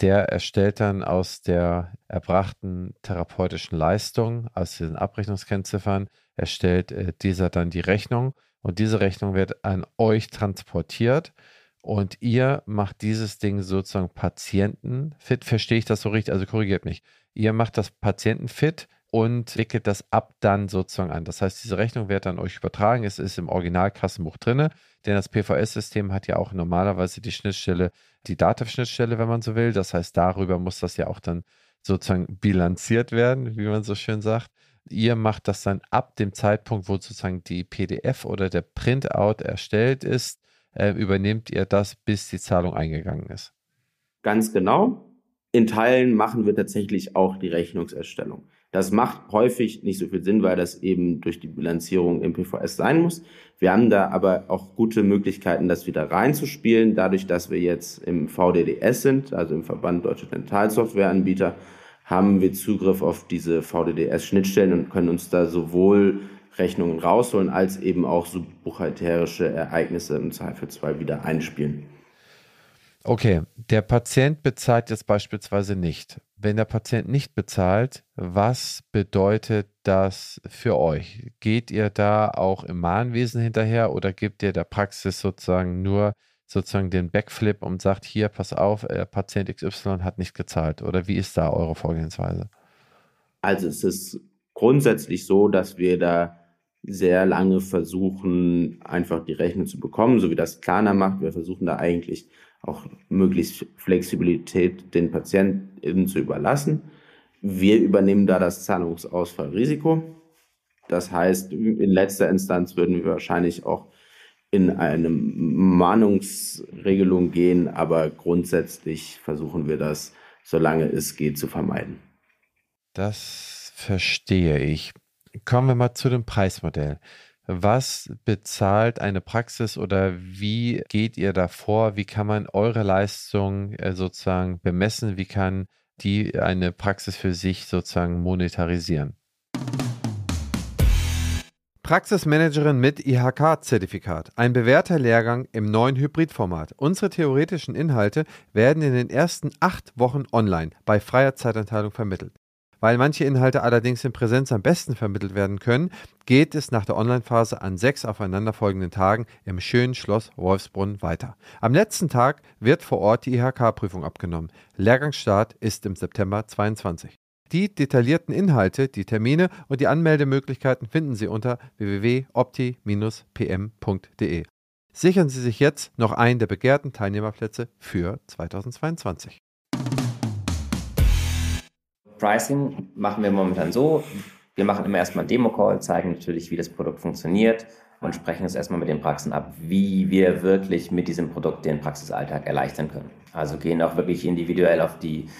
der erstellt dann aus der erbrachten therapeutischen Leistung, aus diesen Abrechnungskennziffern, erstellt äh, dieser dann die Rechnung und diese Rechnung wird an euch transportiert und ihr macht dieses Ding sozusagen patientenfit. Verstehe ich das so richtig? Also korrigiert mich. Ihr macht das patientenfit und wickelt das ab dann sozusagen an. Das heißt, diese Rechnung wird an euch übertragen. Es ist im Originalkassenbuch drin, denn das PVS-System hat ja auch normalerweise die Schnittstelle, die Dativ-Schnittstelle, wenn man so will. Das heißt, darüber muss das ja auch dann sozusagen bilanziert werden, wie man so schön sagt. Ihr macht das dann ab dem Zeitpunkt, wo sozusagen die PDF oder der Printout erstellt ist, äh, übernehmt ihr das, bis die Zahlung eingegangen ist. Ganz genau. In Teilen machen wir tatsächlich auch die Rechnungserstellung. Das macht häufig nicht so viel Sinn, weil das eben durch die Bilanzierung im PVS sein muss. Wir haben da aber auch gute Möglichkeiten, das wieder reinzuspielen, dadurch, dass wir jetzt im VDDS sind, also im Verband Deutsche Dentalsoftwareanbieter, haben wir Zugriff auf diese VDDS-Schnittstellen und können uns da sowohl Rechnungen rausholen, als eben auch so buchhalterische Ereignisse im Zweifelsfall wieder einspielen. Okay, der Patient bezahlt jetzt beispielsweise nicht. Wenn der Patient nicht bezahlt, was bedeutet das für euch? Geht ihr da auch im Mahnwesen hinterher oder gibt ihr der Praxis sozusagen nur sozusagen den Backflip und sagt, hier, pass auf, äh, Patient XY hat nicht gezahlt? Oder wie ist da eure Vorgehensweise? Also es ist grundsätzlich so, dass wir da sehr lange versuchen, einfach die Rechnung zu bekommen, so wie das Klarna macht. Wir versuchen da eigentlich auch möglichst Flexibilität den Patienten zu überlassen. Wir übernehmen da das Zahlungsausfallrisiko. Das heißt, in letzter Instanz würden wir wahrscheinlich auch in eine Mahnungsregelung gehen, aber grundsätzlich versuchen wir das, solange es geht, zu vermeiden. Das verstehe ich. Kommen wir mal zu dem Preismodell. Was bezahlt eine Praxis oder wie geht ihr da vor? Wie kann man eure Leistung äh, sozusagen bemessen? Wie kann die eine Praxis für sich sozusagen monetarisieren? Praxismanagerin mit IHK-Zertifikat. Ein bewährter Lehrgang im neuen Hybridformat. Unsere theoretischen Inhalte werden in den ersten acht Wochen online bei freier Zeitanteilung vermittelt. Weil manche Inhalte allerdings in Präsenz am besten vermittelt werden können, geht es nach der Online-Phase an sechs aufeinanderfolgenden Tagen im schönen Schloss Wolfsbrunn weiter. Am letzten Tag wird vor Ort die IHK-Prüfung abgenommen. Lehrgangsstart ist im September 22. Die detaillierten Inhalte, die Termine und die Anmeldemöglichkeiten finden Sie unter www.opti-pm.de. Sichern Sie sich jetzt noch einen der begehrten Teilnehmerplätze für 2022. Pricing machen wir momentan so. Wir machen immer erstmal einen Demo-Call, zeigen natürlich, wie das Produkt funktioniert und sprechen es erstmal mit den Praxen ab, wie wir wirklich mit diesem Produkt den Praxisalltag erleichtern können. Also gehen auch wirklich individuell auf die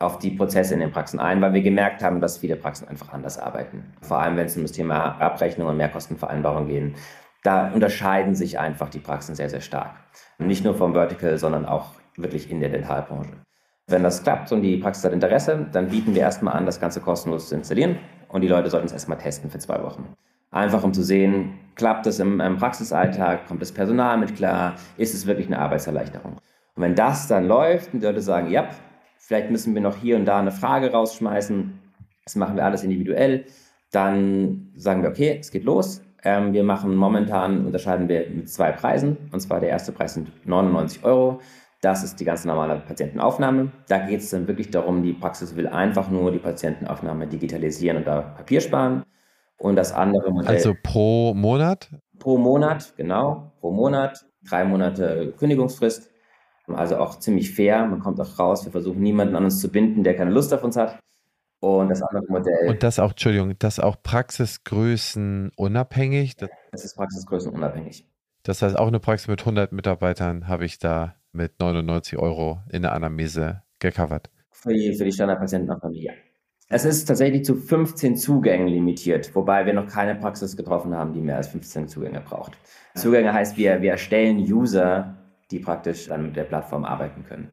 auf die Prozesse in den Praxen ein, weil wir gemerkt haben, dass viele Praxen einfach anders arbeiten. Vor allem, wenn es um das Thema Abrechnung und Mehrkostenvereinbarung geht. Da unterscheiden sich einfach die Praxen sehr, sehr stark. Nicht nur vom Vertical, sondern auch wirklich in der Dentalbranche. Wenn das klappt und die Praxis hat Interesse, dann bieten wir erstmal an, das Ganze kostenlos zu installieren und die Leute sollten es erstmal testen für zwei Wochen. Einfach um zu sehen, klappt es im, im Praxisalltag, kommt das Personal mit klar, ist es wirklich eine Arbeitserleichterung. Und wenn das dann läuft und die Leute sagen, ja, Vielleicht müssen wir noch hier und da eine Frage rausschmeißen. Das machen wir alles individuell. Dann sagen wir, okay, es geht los. Ähm, wir machen momentan, unterscheiden wir mit zwei Preisen. Und zwar der erste Preis sind 99 Euro. Das ist die ganz normale Patientenaufnahme. Da geht es dann wirklich darum, die Praxis will einfach nur die Patientenaufnahme digitalisieren und da Papier sparen. Und das andere Modell. Also pro Monat? Pro Monat, genau. Pro Monat. Drei Monate Kündigungsfrist. Also auch ziemlich fair. Man kommt auch raus. Wir versuchen niemanden an uns zu binden, der keine Lust auf uns hat. Und das andere Modell. Und das auch, Entschuldigung, das auch Praxisgrößen unabhängig? Das, das ist Praxisgrößen unabhängig. Das heißt, auch eine Praxis mit 100 Mitarbeitern habe ich da mit 99 Euro in der Anamnese gecovert. Für die, für die Standardpatientenaufnahme, ja. Es ist tatsächlich zu 15 Zugängen limitiert, wobei wir noch keine Praxis getroffen haben, die mehr als 15 Zugänge braucht. Zugänge heißt, wir, wir erstellen User die praktisch dann mit der Plattform arbeiten können.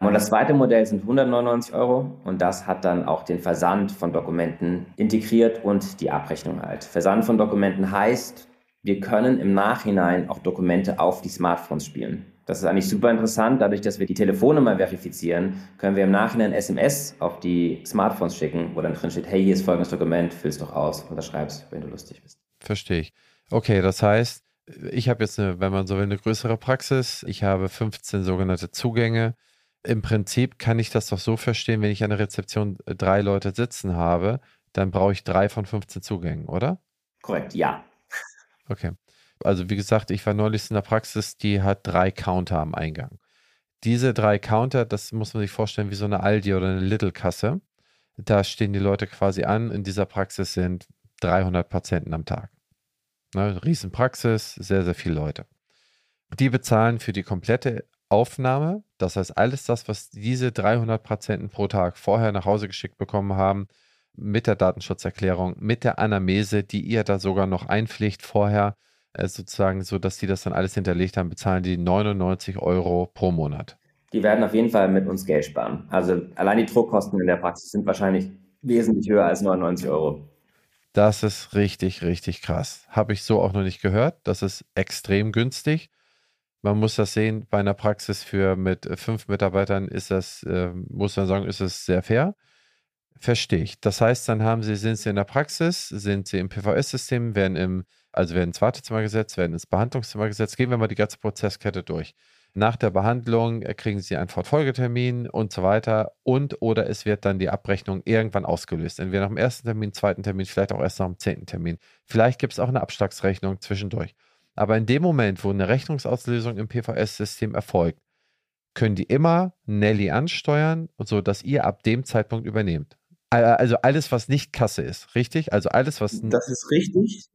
Und das zweite Modell sind 199 Euro und das hat dann auch den Versand von Dokumenten integriert und die Abrechnung halt. Versand von Dokumenten heißt, wir können im Nachhinein auch Dokumente auf die Smartphones spielen. Das ist eigentlich super interessant. Dadurch, dass wir die Telefonnummer verifizieren, können wir im Nachhinein SMS auf die Smartphones schicken, wo dann drin steht, hey, hier ist folgendes Dokument, füllst doch aus, unterschreibst, wenn du lustig bist. Verstehe ich. Okay, das heißt, ich habe jetzt, eine, wenn man so will, eine größere Praxis. Ich habe 15 sogenannte Zugänge. Im Prinzip kann ich das doch so verstehen, wenn ich an der Rezeption äh, drei Leute sitzen habe, dann brauche ich drei von 15 Zugängen, oder? Korrekt, ja. Okay. Also wie gesagt, ich war neulich in der Praxis, die hat drei Counter am Eingang. Diese drei Counter, das muss man sich vorstellen wie so eine Aldi oder eine Little-Kasse. Da stehen die Leute quasi an. In dieser Praxis sind 300 Patienten am Tag. Ne, Riesenpraxis, sehr, sehr viele Leute. Die bezahlen für die komplette Aufnahme, das heißt alles das, was diese 300 Patienten pro Tag vorher nach Hause geschickt bekommen haben, mit der Datenschutzerklärung, mit der Anamese, die ihr da sogar noch einpflegt vorher, äh, sozusagen, so dass die das dann alles hinterlegt haben, bezahlen die 99 Euro pro Monat. Die werden auf jeden Fall mit uns Geld sparen. Also allein die Druckkosten in der Praxis sind wahrscheinlich wesentlich höher als 99 Euro. Das ist richtig, richtig krass. Habe ich so auch noch nicht gehört. Das ist extrem günstig. Man muss das sehen, bei einer Praxis für mit fünf Mitarbeitern ist das, äh, muss man sagen, ist es sehr fair. Verstehe ich. Das heißt, dann haben Sie, sind Sie in der Praxis, sind Sie im PVS-System, werden im, also werden ins Wartezimmer gesetzt, werden ins Behandlungszimmer gesetzt. Gehen wir mal die ganze Prozesskette durch. Nach der Behandlung äh, kriegen Sie einen Fortfolgetermin und so weiter. Und oder es wird dann die Abrechnung irgendwann ausgelöst. Entweder nach dem ersten Termin, zweiten Termin, vielleicht auch erst nach dem zehnten Termin. Vielleicht gibt es auch eine Abschlagsrechnung zwischendurch. Aber in dem Moment, wo eine Rechnungsauslösung im PVS-System erfolgt, können die immer Nelly ansteuern, sodass ihr ab dem Zeitpunkt übernehmt. Also alles, was nicht Kasse ist, richtig? Also alles, was. Das ist richtig.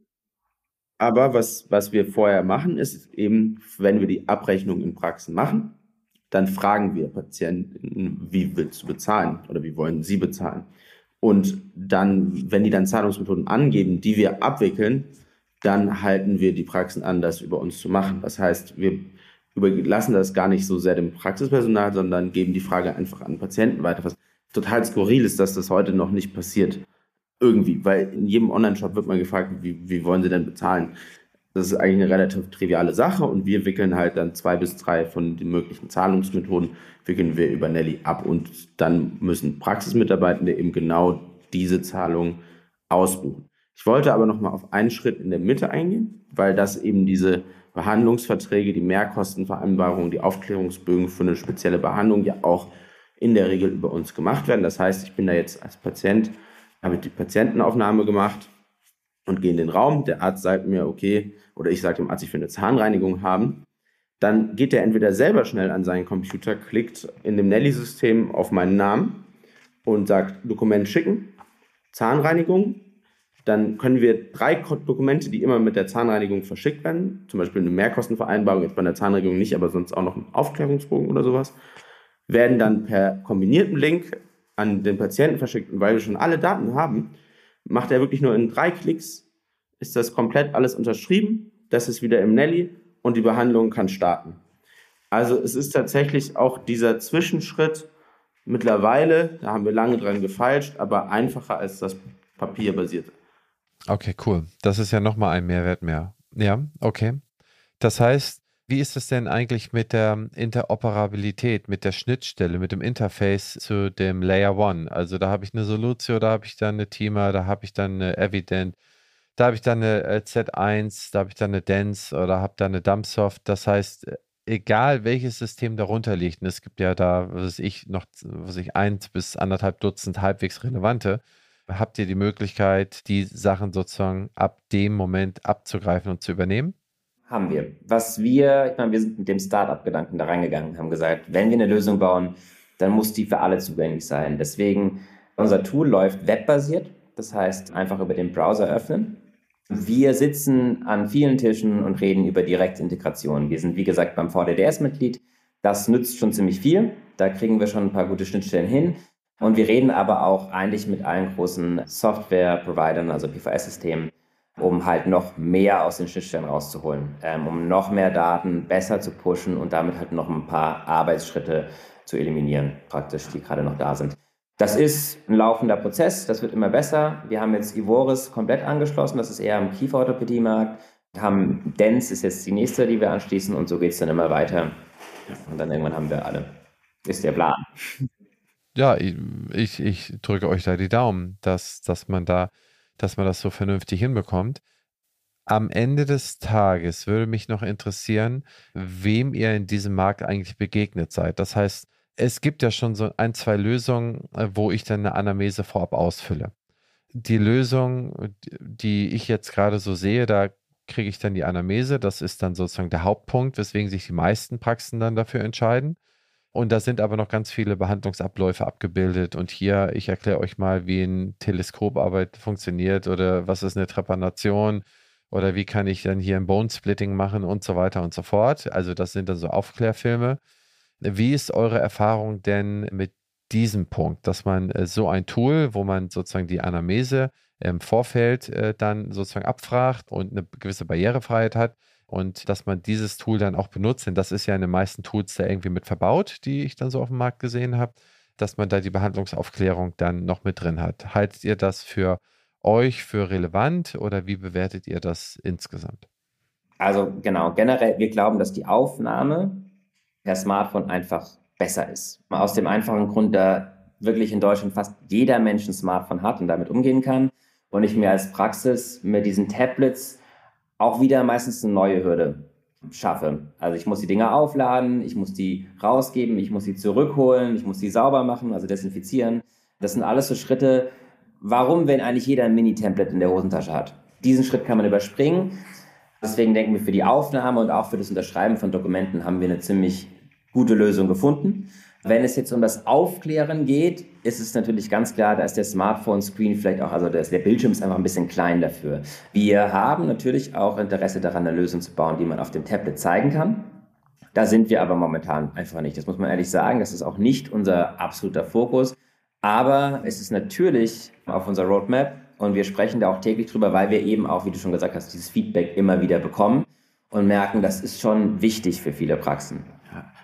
Aber was, was wir vorher machen, ist eben, wenn wir die Abrechnung in Praxen machen, dann fragen wir Patienten, wie willst du bezahlen oder wie wollen sie bezahlen? Und dann, wenn die dann Zahlungsmethoden angeben, die wir abwickeln, dann halten wir die Praxen an, das über uns zu machen. Das heißt, wir überlassen das gar nicht so sehr dem Praxispersonal, sondern geben die Frage einfach an Patienten weiter. Was total skurril ist, dass das heute noch nicht passiert. Irgendwie, weil in jedem Online-Shop wird man gefragt, wie, wie wollen sie denn bezahlen? Das ist eigentlich eine relativ triviale Sache und wir wickeln halt dann zwei bis drei von den möglichen Zahlungsmethoden, wickeln wir über Nelly ab und dann müssen Praxismitarbeitende eben genau diese Zahlung ausbuchen. Ich wollte aber noch mal auf einen Schritt in der Mitte eingehen, weil das eben diese Behandlungsverträge, die Mehrkostenvereinbarungen, die Aufklärungsbögen für eine spezielle Behandlung ja auch in der Regel über uns gemacht werden. Das heißt, ich bin da jetzt als Patient, habe die Patientenaufnahme gemacht und gehe in den Raum. Der Arzt sagt mir, okay, oder ich sage dem Arzt, ich will eine Zahnreinigung haben. Dann geht er entweder selber schnell an seinen Computer, klickt in dem Nelly-System auf meinen Namen und sagt Dokument schicken, Zahnreinigung. Dann können wir drei Dokumente, die immer mit der Zahnreinigung verschickt werden, zum Beispiel eine Mehrkostenvereinbarung, jetzt bei der Zahnreinigung nicht, aber sonst auch noch ein Aufklärungsbogen oder sowas, werden dann per kombinierten Link an den Patienten verschickt. Und weil wir schon alle Daten haben, macht er wirklich nur in drei Klicks, ist das komplett alles unterschrieben, das ist wieder im Nelly und die Behandlung kann starten. Also es ist tatsächlich auch dieser Zwischenschritt mittlerweile, da haben wir lange dran gefeilscht, aber einfacher als das papierbasierte. Okay, cool. Das ist ja nochmal ein Mehrwert mehr. Ja, okay. Das heißt, wie ist es denn eigentlich mit der Interoperabilität, mit der Schnittstelle, mit dem Interface zu dem Layer One? Also da habe ich eine Solutio, da habe ich dann eine Tima, da habe ich dann eine Evident, da habe ich dann eine äh, Z1, da habe ich dann eine Dance oder habe da eine Dumpsoft. Das heißt, äh, egal welches System darunter liegt, und es gibt ja da, was ich, noch, was ich, eins bis anderthalb Dutzend halbwegs relevante, habt ihr die Möglichkeit, die Sachen sozusagen ab dem Moment abzugreifen und zu übernehmen? Haben wir. Was wir, ich meine, wir sind mit dem Startup-Gedanken da reingegangen, haben gesagt, wenn wir eine Lösung bauen, dann muss die für alle zugänglich sein. Deswegen, unser Tool läuft webbasiert, das heißt einfach über den Browser öffnen. Wir sitzen an vielen Tischen und reden über Direktintegration. Wir sind, wie gesagt, beim VDDS-Mitglied. Das nützt schon ziemlich viel. Da kriegen wir schon ein paar gute Schnittstellen hin. Und wir reden aber auch eigentlich mit allen großen Software-Providern, also PVS-Systemen, um halt noch mehr aus den Schnittstellen rauszuholen, ähm, um noch mehr Daten besser zu pushen und damit halt noch ein paar Arbeitsschritte zu eliminieren, praktisch, die gerade noch da sind. Das ist ein laufender Prozess, das wird immer besser. Wir haben jetzt Ivoris komplett angeschlossen, das ist eher im Kieferorthopädie-Markt. Haben Dens ist jetzt die nächste, die wir anschließen und so geht es dann immer weiter. Und dann irgendwann haben wir alle. Ist der Plan. Ja, ich, ich drücke euch da die Daumen, dass, dass man da dass man das so vernünftig hinbekommt. Am Ende des Tages würde mich noch interessieren, wem ihr in diesem Markt eigentlich begegnet seid. Das heißt, es gibt ja schon so ein, zwei Lösungen, äh, wo ich dann eine Anamnese vorab ausfülle. Die Lösung, die ich jetzt gerade so sehe, da kriege ich dann die Anamnese. Das ist dann sozusagen der Hauptpunkt, weswegen sich die meisten Praxen dann dafür entscheiden. Und da sind aber noch ganz viele Behandlungsabläufe abgebildet. Und hier, ich erkläre euch mal, wie ein Teleskoparbeit funktioniert oder was ist eine Trepanation oder wie kann ich dann hier ein Bone Splitting machen und so weiter und so fort. Also das sind dann so Aufklärfilme. Wie ist eure Erfahrung denn mit diesem Punkt, dass man äh, so ein Tool, wo man sozusagen die Anamnese im Vorfeld äh, dann sozusagen abfragt und eine gewisse Barrierefreiheit hat, und dass man dieses Tool dann auch benutzt, denn das ist ja in den meisten Tools da irgendwie mit verbaut, die ich dann so auf dem Markt gesehen habe, dass man da die Behandlungsaufklärung dann noch mit drin hat. Haltet ihr das für euch für relevant oder wie bewertet ihr das insgesamt? Also genau, generell, wir glauben, dass die Aufnahme per Smartphone einfach besser ist. Aus dem einfachen Grund, da wirklich in Deutschland fast jeder Mensch ein Smartphone hat und damit umgehen kann und ich mir als Praxis mit diesen Tablets auch wieder meistens eine neue Hürde schaffe. Also ich muss die Dinger aufladen, ich muss die rausgeben, ich muss sie zurückholen, ich muss die sauber machen, also desinfizieren. Das sind alles so Schritte. Warum, wenn eigentlich jeder ein Mini-Template in der Hosentasche hat? Diesen Schritt kann man überspringen. Deswegen denken wir, für die Aufnahme und auch für das Unterschreiben von Dokumenten haben wir eine ziemlich gute Lösung gefunden. Wenn es jetzt um das Aufklären geht, ist es natürlich ganz klar, da ist der Smartphone-Screen vielleicht auch, also der Bildschirm ist einfach ein bisschen klein dafür. Wir haben natürlich auch Interesse daran, eine Lösung zu bauen, die man auf dem Tablet zeigen kann. Da sind wir aber momentan einfach nicht. Das muss man ehrlich sagen. Das ist auch nicht unser absoluter Fokus. Aber es ist natürlich auf unserer Roadmap und wir sprechen da auch täglich drüber, weil wir eben auch, wie du schon gesagt hast, dieses Feedback immer wieder bekommen und merken, das ist schon wichtig für viele Praxen.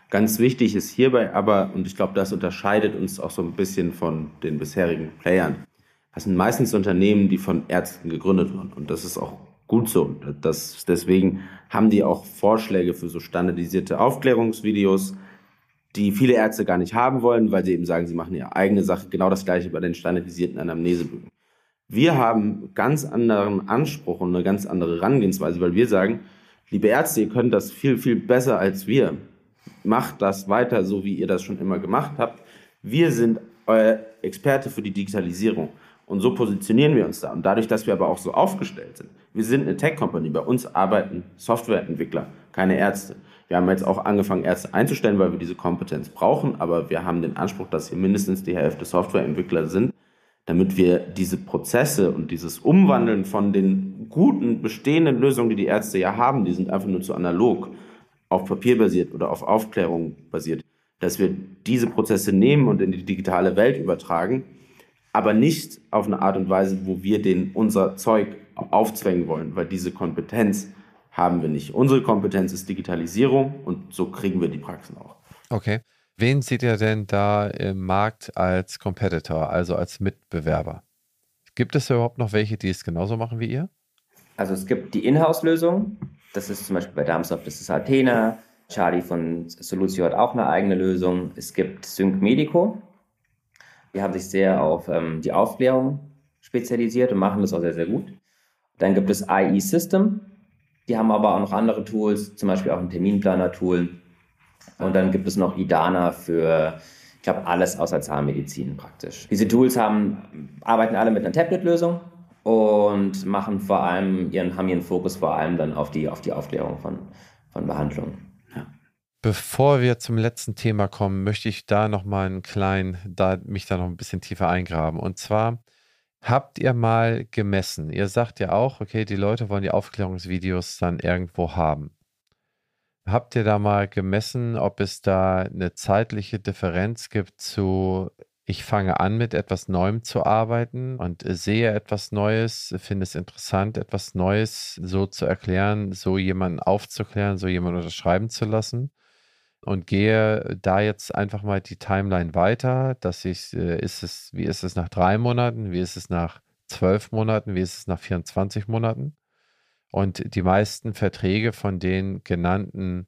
Ganz wichtig ist hierbei aber, und ich glaube, das unterscheidet uns auch so ein bisschen von den bisherigen Playern, Das sind meistens Unternehmen, die von Ärzten gegründet wurden. Und das ist auch gut so. Das, deswegen haben die auch Vorschläge für so standardisierte Aufklärungsvideos, die viele Ärzte gar nicht haben wollen, weil sie eben sagen, sie machen ihre eigene Sache. Genau das gleiche bei den standardisierten Anamnesebögen. Wir haben ganz anderen Anspruch und eine ganz andere Herangehensweise, weil wir sagen, liebe Ärzte, ihr könnt das viel, viel besser als wir. Macht das weiter, so wie ihr das schon immer gemacht habt. Wir sind euer Experte für die Digitalisierung. Und so positionieren wir uns da. Und dadurch, dass wir aber auch so aufgestellt sind, wir sind eine Tech-Company, bei uns arbeiten Softwareentwickler, keine Ärzte. Wir haben jetzt auch angefangen, Ärzte einzustellen, weil wir diese Kompetenz brauchen, aber wir haben den Anspruch, dass hier mindestens die Hälfte Softwareentwickler sind, damit wir diese Prozesse und dieses Umwandeln von den guten bestehenden Lösungen, die die Ärzte ja haben, die sind einfach nur zu analog, auf Papier basiert oder auf Aufklärung basiert, dass wir diese Prozesse nehmen und in die digitale Welt übertragen, aber nicht auf eine Art und Weise, wo wir den unser Zeug aufzwängen wollen, weil diese Kompetenz haben wir nicht. Unsere Kompetenz ist Digitalisierung und so kriegen wir die Praxen auch. Okay. Wen seht ihr denn da im Markt als Competitor, also als Mitbewerber? Gibt es überhaupt noch welche, die es genauso machen wie ihr? Also es gibt die Inhouse-Lösung. Das ist zum Beispiel bei Darmsoft, das ist Athena. Charlie von Solutio hat auch eine eigene Lösung. Es gibt Sync Medico. Die haben sich sehr auf ähm, die Aufklärung spezialisiert und machen das auch sehr, sehr gut. Dann gibt es IE System. Die haben aber auch noch andere Tools, zum Beispiel auch ein Terminplaner-Tool. Und dann gibt es noch Idana für, ich glaube, alles außer Zahnmedizin praktisch. Diese Tools haben, arbeiten alle mit einer Tablet-Lösung und machen vor allem ihren, haben ihren Fokus vor allem dann auf die, auf die Aufklärung von, von Behandlungen. Bevor wir zum letzten Thema kommen, möchte ich da noch mal einen kleinen, da mich da noch ein bisschen tiefer eingraben. Und zwar habt ihr mal gemessen? Ihr sagt ja auch, okay, die Leute wollen die Aufklärungsvideos dann irgendwo haben. Habt ihr da mal gemessen, ob es da eine zeitliche Differenz gibt zu, ich fange an mit etwas Neuem zu arbeiten und sehe etwas Neues, finde es interessant, etwas Neues so zu erklären, so jemanden aufzuklären, so jemanden unterschreiben zu lassen? und gehe da jetzt einfach mal die Timeline weiter, dass ich, äh, ist es, wie ist es nach drei Monaten, wie ist es nach zwölf Monaten, wie ist es nach 24 Monaten? Und die meisten Verträge von den genannten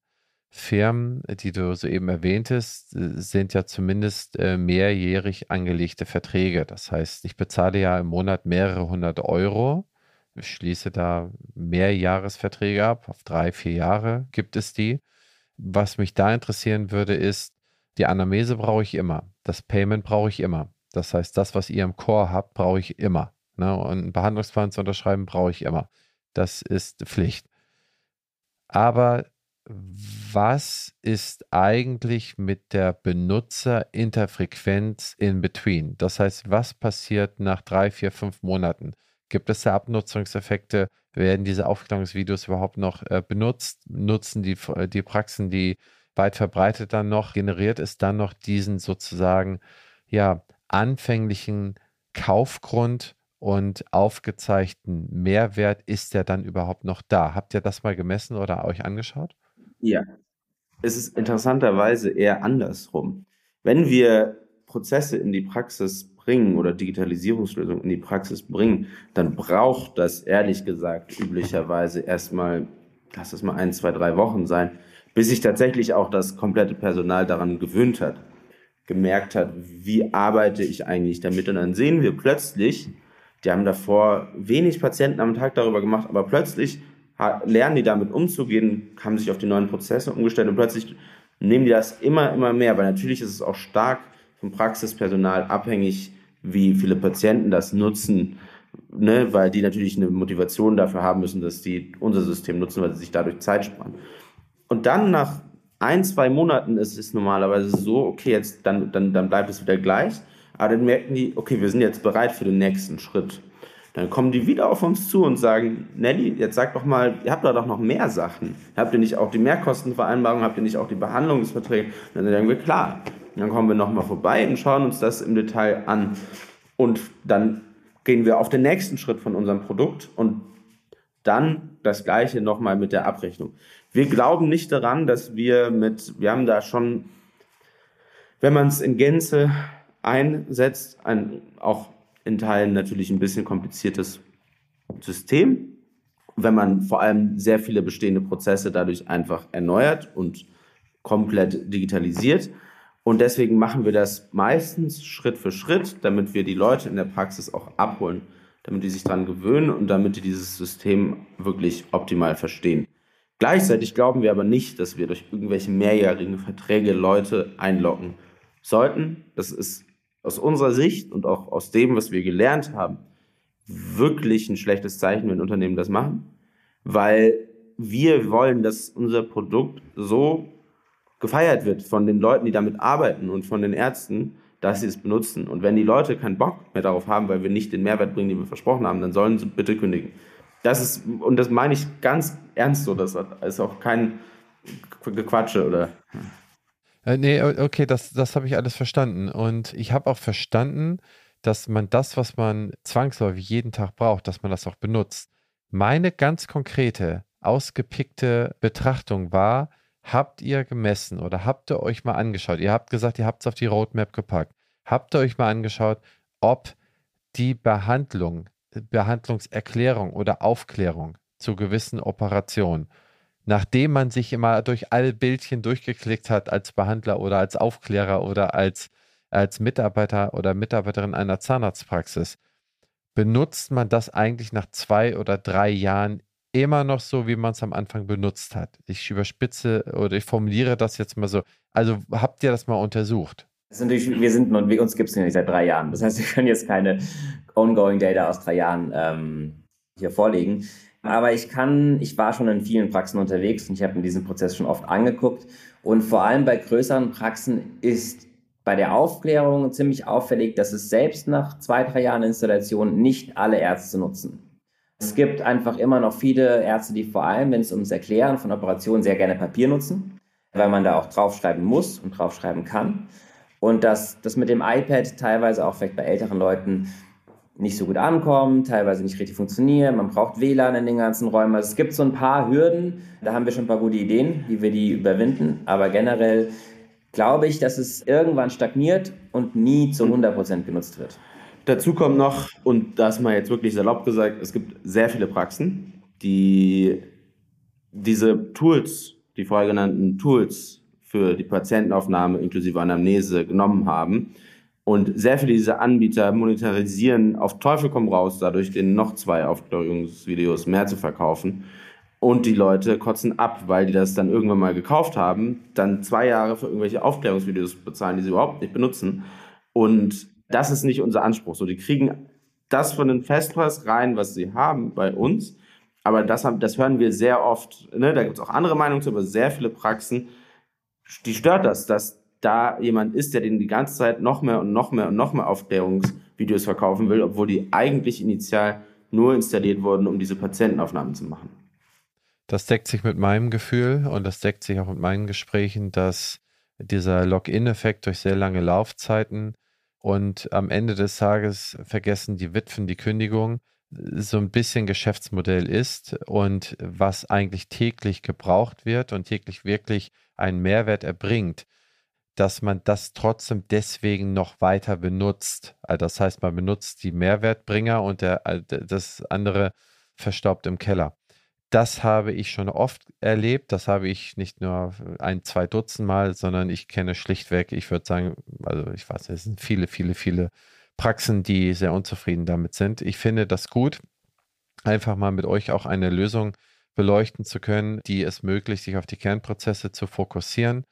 Firmen, die du soeben erwähntest, äh, sind ja zumindest äh, mehrjährig angelegte Verträge. Das heißt, ich bezahle ja im Monat mehrere hundert Euro. Ich schließe da Mehrjahresverträge ab. Auf drei, vier Jahre gibt es die. Was mich da interessieren würde, ist, die Anamnese brauche ich immer. Das Payment brauche ich immer. Das heißt, das, was ihr im Core habt, brauche ich immer. Ne? Und einen Behandlungsplan zu unterschreiben, brauche ich immer. Das ist Pflicht. Aber was ist eigentlich mit der Benutzerinterfrequenz in between? Das heißt, was passiert nach drei, vier, fünf Monaten? Gibt es da Abnutzungseffekte? Werden diese Aufklärungsvideos überhaupt noch äh, benutzt? Nutzen die, die Praxen, die weit verbreitet dann noch? Generiert es dann noch diesen sozusagen, ja, anfänglichen Kaufgrund und aufgezeigten Mehrwert? Ist der dann überhaupt noch da? Habt ihr das mal gemessen oder euch angeschaut? Ja, es ist interessanterweise eher andersrum. Wenn wir Prozesse in die Praxis bringen oder Digitalisierungslösungen in die Praxis bringen, dann braucht das ehrlich gesagt üblicherweise erstmal, lass es mal ein, zwei, drei Wochen sein, bis sich tatsächlich auch das komplette Personal daran gewöhnt hat, gemerkt hat, wie arbeite ich eigentlich damit. Und dann sehen wir plötzlich, die haben davor wenig Patienten am Tag darüber gemacht, aber plötzlich lernen die damit umzugehen, haben sich auf die neuen Prozesse umgestellt und plötzlich nehmen die das immer, immer mehr, weil natürlich ist es auch stark vom Praxispersonal abhängig, wie viele Patienten das nutzen, ne, weil die natürlich eine Motivation dafür haben müssen, dass die unser System nutzen, weil sie sich dadurch Zeit sparen. Und dann nach ein, zwei Monaten ist es normalerweise so, okay, jetzt dann, dann, dann bleibt es wieder gleich, aber dann merken die, okay, wir sind jetzt bereit für den nächsten Schritt. Dann kommen die wieder auf uns zu und sagen, Nelly, jetzt sag doch mal, ihr habt da doch noch mehr Sachen. Habt ihr nicht auch die Mehrkostenvereinbarung, habt ihr nicht auch die Behandlungsverträge? Dann sagen wir, klar, dann kommen wir nochmal vorbei und schauen uns das im Detail an. Und dann gehen wir auf den nächsten Schritt von unserem Produkt und dann das gleiche nochmal mit der Abrechnung. Wir glauben nicht daran, dass wir mit, wir haben da schon, wenn man es in Gänze einsetzt, ein, auch in Teilen natürlich ein bisschen kompliziertes System, wenn man vor allem sehr viele bestehende Prozesse dadurch einfach erneuert und komplett digitalisiert. Und deswegen machen wir das meistens Schritt für Schritt, damit wir die Leute in der Praxis auch abholen, damit die sich daran gewöhnen und damit die dieses System wirklich optimal verstehen. Gleichzeitig glauben wir aber nicht, dass wir durch irgendwelche mehrjährigen Verträge Leute einlocken sollten. Das ist aus unserer Sicht und auch aus dem, was wir gelernt haben, wirklich ein schlechtes Zeichen, wenn Unternehmen das machen, weil wir wollen, dass unser Produkt so gefeiert wird von den Leuten, die damit arbeiten und von den Ärzten, dass sie es benutzen. Und wenn die Leute keinen Bock mehr darauf haben, weil wir nicht den Mehrwert bringen, den wir versprochen haben, dann sollen sie bitte kündigen. Das ist, und das meine ich ganz ernst so, das ist auch kein Gequatsche oder. Äh, nee, okay, das, das habe ich alles verstanden. Und ich habe auch verstanden, dass man das, was man zwangsläufig jeden Tag braucht, dass man das auch benutzt. Meine ganz konkrete, ausgepickte Betrachtung war, habt ihr gemessen oder habt ihr euch mal angeschaut? Ihr habt gesagt, ihr habt es auf die Roadmap gepackt. Habt ihr euch mal angeschaut, ob die Behandlung, Behandlungserklärung oder Aufklärung zu gewissen Operationen, nachdem man sich immer durch alle Bildchen durchgeklickt hat als Behandler oder als Aufklärer oder als, als Mitarbeiter oder Mitarbeiterin einer Zahnarztpraxis, benutzt man das eigentlich nach zwei oder drei Jahren immer noch so, wie man es am Anfang benutzt hat. Ich überspitze oder ich formuliere das jetzt mal so. Also habt ihr das mal untersucht? Das wir sind und uns gibt es nicht seit drei Jahren. Das heißt, wir können jetzt keine ongoing Data aus drei Jahren ähm, hier vorlegen. Aber ich kann, ich war schon in vielen Praxen unterwegs und ich habe mir diesen Prozess schon oft angeguckt. Und vor allem bei größeren Praxen ist bei der Aufklärung ziemlich auffällig, dass es selbst nach zwei, drei Jahren Installation nicht alle Ärzte nutzen. Es gibt einfach immer noch viele Ärzte, die vor allem, wenn es ums Erklären von Operationen sehr gerne Papier nutzen, weil man da auch draufschreiben muss und draufschreiben kann. Und dass das mit dem iPad teilweise auch vielleicht bei älteren Leuten nicht so gut ankommt, teilweise nicht richtig funktioniert, man braucht WLAN in den ganzen Räumen. Also es gibt so ein paar Hürden, da haben wir schon ein paar gute Ideen, wie wir die überwinden, aber generell glaube ich, dass es irgendwann stagniert und nie zu 100% genutzt wird. Dazu kommt noch, und das mal jetzt wirklich salopp gesagt, es gibt sehr viele Praxen, die diese Tools, die vorher genannten Tools für die Patientenaufnahme inklusive Anamnese genommen haben. Und sehr viele dieser Anbieter monetarisieren auf Teufel komm raus, dadurch den noch zwei Aufklärungsvideos mehr zu verkaufen. Und die Leute kotzen ab, weil die das dann irgendwann mal gekauft haben, dann zwei Jahre für irgendwelche Aufklärungsvideos bezahlen, die sie überhaupt nicht benutzen. Und das ist nicht unser Anspruch. So, die kriegen das von den Festpreis rein, was sie haben bei uns. Aber das, haben, das hören wir sehr oft. Ne? Da gibt es auch andere Meinungen zu, aber sehr viele Praxen, die stört das, dass da jemand ist, der denen die ganze Zeit noch mehr und noch mehr und noch mehr Aufklärungsvideos verkaufen will, obwohl die eigentlich initial nur installiert wurden, um diese Patientenaufnahmen zu machen. Das deckt sich mit meinem Gefühl und das deckt sich auch mit meinen Gesprächen, dass dieser Login-Effekt durch sehr lange Laufzeiten und am Ende des Tages vergessen die Witwen die Kündigung, so ein bisschen Geschäftsmodell ist und was eigentlich täglich gebraucht wird und täglich wirklich einen Mehrwert erbringt, dass man das trotzdem deswegen noch weiter benutzt. Also das heißt, man benutzt die Mehrwertbringer und der, das andere verstaubt im Keller das habe ich schon oft erlebt. Das habe ich nicht nur ein, zwei Dutzend Mal, sondern ich kenne schlichtweg, ich würde sagen, also ich weiß, es sind viele, viele, viele Praxen, die sehr unzufrieden damit sind. Ich finde das gut, einfach mal mit euch auch eine Lösung beleuchten zu können, die es möglich, sich auf die Kernprozesse zu fokussieren.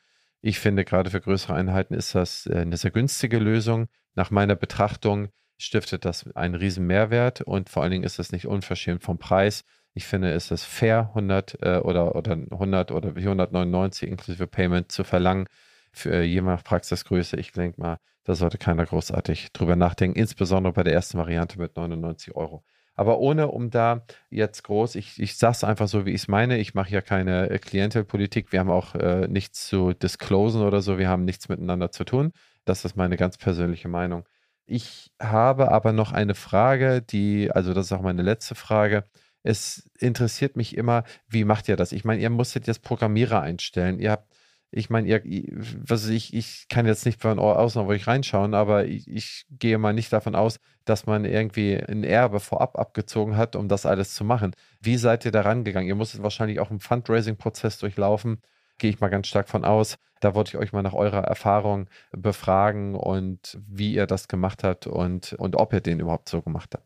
Ich finde, gerade für größere Einheiten ist das äh, eine sehr günstige Lösung. Nach meiner Betrachtung stiftet das einen riesen Mehrwert und vor allen Dingen ist es nicht unverschämt vom Preis ich finde, es ist fair, 100 äh, oder, oder 100 oder 199 inklusive Payment zu verlangen für äh, je nach Praxisgröße. Ich denke mal, da sollte keiner großartig drüber nachdenken, insbesondere bei der ersten Variante mit 99 Euro. Aber ohne, um da jetzt groß, ich, ich sage es einfach so, wie ich es meine. Ich mache ja keine äh, Klientelpolitik. Wir haben auch äh, nichts zu disclosen oder so. Wir haben nichts miteinander zu tun. Das ist meine ganz persönliche Meinung. Ich habe aber noch eine Frage, die, also das ist auch meine letzte Frage es interessiert mich immer, wie macht ihr das? Ich meine, ihr musstet jetzt Programmierer einstellen. Ihr habt ich meine, ihr, was ich, ich kann jetzt nicht von außen auf euch reinschauen, aber ich, ich, gehe mal nicht davon aus, dass man irgendwie ein Erbe vorab abgezogen hat, um das alles zu machen. Wie seid ihr da rangegangen? Ihr musstet wahrscheinlich auch einen Fundraising-Prozess durchlaufen. Gehe ich mal ganz stark von aus. Da wollte ich euch mal nach eurer Erfahrung befragen und wie ihr das gemacht habt und, und ob ihr den überhaupt so gemacht habt.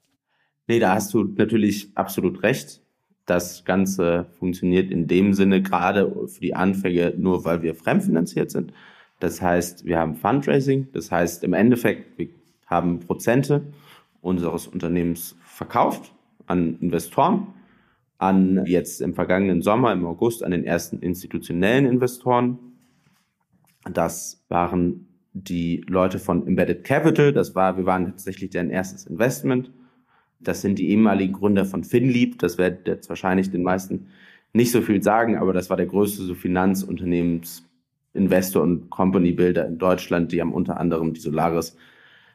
Nee, da hast du natürlich absolut recht. Das Ganze funktioniert in dem Sinne gerade für die Anfänge nur, weil wir fremdfinanziert sind. Das heißt, wir haben Fundraising. Das heißt, im Endeffekt, wir haben Prozente unseres Unternehmens verkauft an Investoren, an jetzt im vergangenen Sommer, im August, an den ersten institutionellen Investoren. Das waren die Leute von Embedded Capital. Das war, wir waren tatsächlich deren erstes Investment. Das sind die ehemaligen Gründer von FinLeap. Das wird jetzt wahrscheinlich den meisten nicht so viel sagen, aber das war der größte so Finanzunternehmens Investor und Company Builder in Deutschland. Die haben unter anderem die Solaris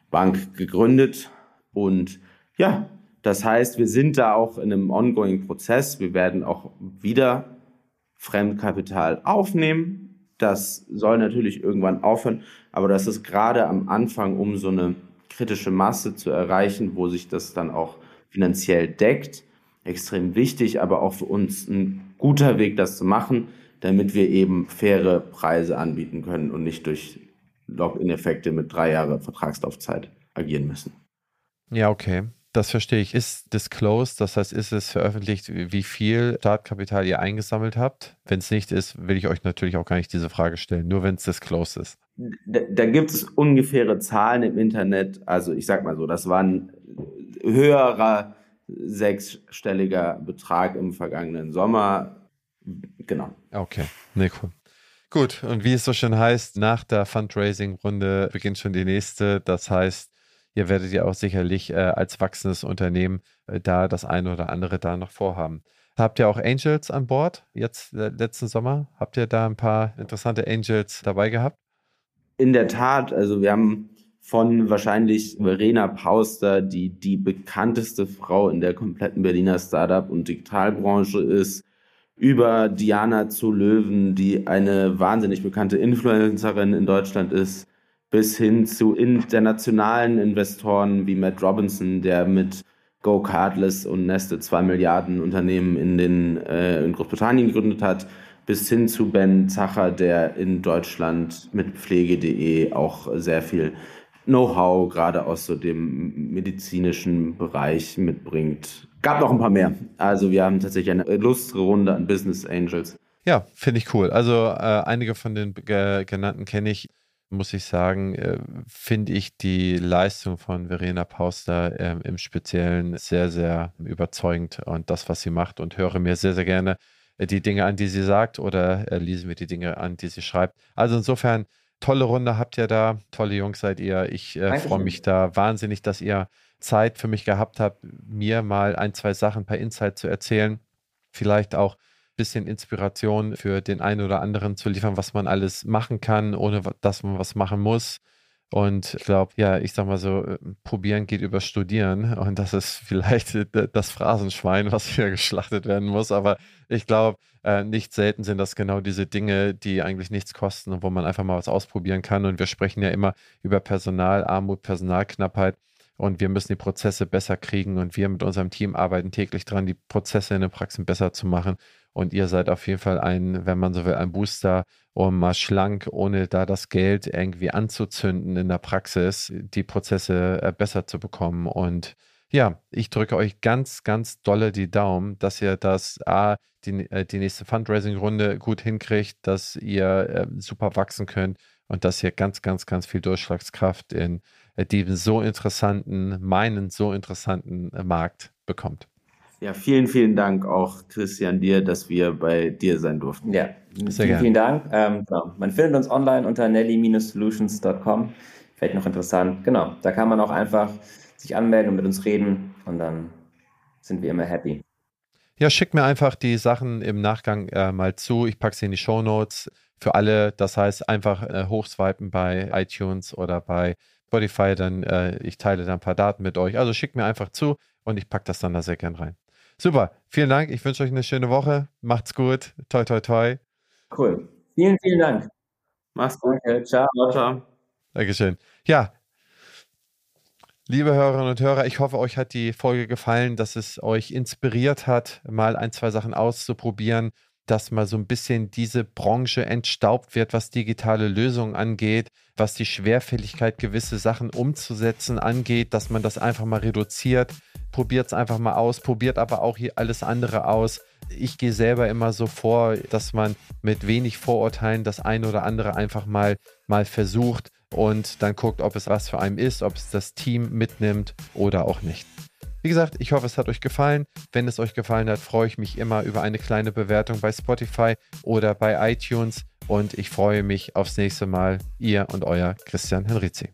Bank gegründet. Und ja, das heißt, wir sind da auch in einem ongoing Prozess. Wir werden auch wieder Fremdkapital aufnehmen. Das soll natürlich irgendwann aufhören, aber das ist gerade am Anfang, um so eine kritische Masse zu erreichen, wo sich das dann auch finanziell deckt. Extrem wichtig, aber auch für uns ein guter Weg, das zu machen, damit wir eben faire Preise anbieten können und nicht durch Login-Effekte mit drei Jahre Vertragslaufzeit agieren müssen. Ja, okay. Das verstehe ich. Ist disclosed, das heißt, ist es veröffentlicht, wie viel Startkapital ihr eingesammelt habt? Wenn es nicht ist, will ich euch natürlich auch gar nicht diese Frage stellen, nur wenn es disclosed ist. Da, da, gibt es ungefähre Zahlen im Internet. Also ich sag mal so, das war ein höherer sechsstelliger Betrag im vergangenen Sommer. Genau. Okay, nee, cool. Gut, und wie es so schön heißt, nach der Fundraising-Runde beginnt schon die nächste. Das heißt, ihr werdet ja auch sicherlich äh, als wachsendes Unternehmen äh, da das eine oder andere da noch vorhaben. Habt ihr auch Angels an Bord jetzt äh, letzten Sommer? Habt ihr da ein paar interessante Angels dabei gehabt? In der Tat, also wir haben von wahrscheinlich Verena Pauster, die die bekannteste Frau in der kompletten Berliner Startup- und Digitalbranche ist, über Diana zu Löwen, die eine wahnsinnig bekannte Influencerin in Deutschland ist, bis hin zu internationalen Investoren wie Matt Robinson, der mit Go Cardless und Neste zwei Milliarden Unternehmen in, den, äh, in Großbritannien gegründet hat, bis hin zu Ben Zacher, der in Deutschland mit Pflege.de auch sehr viel Know-how gerade aus so dem medizinischen Bereich mitbringt. Gab noch ein paar mehr. Also wir haben tatsächlich eine lustre Runde an Business Angels. Ja, finde ich cool. Also äh, einige von den genannten kenne ich muss ich sagen, äh, finde ich die Leistung von Verena Pauster äh, im Speziellen sehr, sehr überzeugend und das, was sie macht und höre mir sehr, sehr gerne äh, die Dinge an, die sie sagt oder äh, lese mir die Dinge an, die sie schreibt. Also insofern, tolle Runde habt ihr da, tolle Jungs seid ihr. Ich freue mich da wahnsinnig, dass ihr Zeit für mich gehabt habt, mir mal ein, zwei Sachen per Insight zu erzählen. Vielleicht auch bisschen Inspiration für den einen oder anderen zu liefern, was man alles machen kann, ohne dass man was machen muss. Und ich glaube, ja, ich sag mal so, äh, probieren geht über studieren. Und das ist vielleicht das Phrasenschwein, was hier geschlachtet werden muss. Aber ich glaube, äh, nicht selten sind das genau diese Dinge, die eigentlich nichts kosten und wo man einfach mal was ausprobieren kann. Und wir sprechen ja immer über Personalarmut, Personalknappheit. Und wir müssen die Prozesse besser kriegen. Und wir mit unserem Team arbeiten täglich dran, die Prozesse in den Praxen besser zu machen. Und ihr seid auf jeden Fall ein, wenn man so will, ein Booster, um mal schlank, ohne da das Geld irgendwie anzuzünden in der Praxis, die Prozesse äh, besser zu bekommen. Und ja, ich drücke euch ganz, ganz dolle die Daumen, dass ihr das A, die, äh, die nächste Fundraising-Runde gut hinkriegt, dass ihr äh, super wachsen könnt und dass ihr ganz, ganz, ganz viel Durchschlagskraft in äh, diesem so interessanten, meinen so interessanten äh, Markt bekommt. Ja, vielen, vielen Dank auch, Christian, dir, dass wir bei dir sein durften. Ja, Sehr vielen, vielen Dank. Ähm, genau. Man findet uns online unter nelly-solutions.com. Vielleicht noch interessant. Genau, da kann man auch einfach sich anmelden und mit uns reden und dann sind wir immer happy. Ja, schickt mir einfach die Sachen im Nachgang äh, mal zu. Ich packe sie in die Show Notes für alle. Das heißt, einfach äh, hochswipen bei iTunes oder bei Spotify. Dann äh, ich teile da ein paar Daten mit euch. Also schickt mir einfach zu und ich packe das dann da sehr gern rein. Super, vielen Dank. Ich wünsche euch eine schöne Woche. Macht's gut. Toi, toi, toi. Cool. Vielen, vielen Dank. Mach's gut. Ciao. Ciao. Dankeschön. Ja, Liebe Hörerinnen und Hörer, ich hoffe, euch hat die Folge gefallen, dass es euch inspiriert hat, mal ein, zwei Sachen auszuprobieren, dass mal so ein bisschen diese Branche entstaubt wird, was digitale Lösungen angeht, was die Schwerfälligkeit, gewisse Sachen umzusetzen angeht, dass man das einfach mal reduziert. Probiert es einfach mal aus, probiert aber auch hier alles andere aus. Ich gehe selber immer so vor, dass man mit wenig Vorurteilen das eine oder andere einfach mal, mal versucht und dann guckt, ob es was für einen ist, ob es das Team mitnimmt oder auch nicht. Wie gesagt, ich hoffe, es hat euch gefallen. Wenn es euch gefallen hat, freue ich mich immer über eine kleine Bewertung bei Spotify oder bei iTunes und ich freue mich aufs nächste Mal. Ihr und euer Christian Henrizi.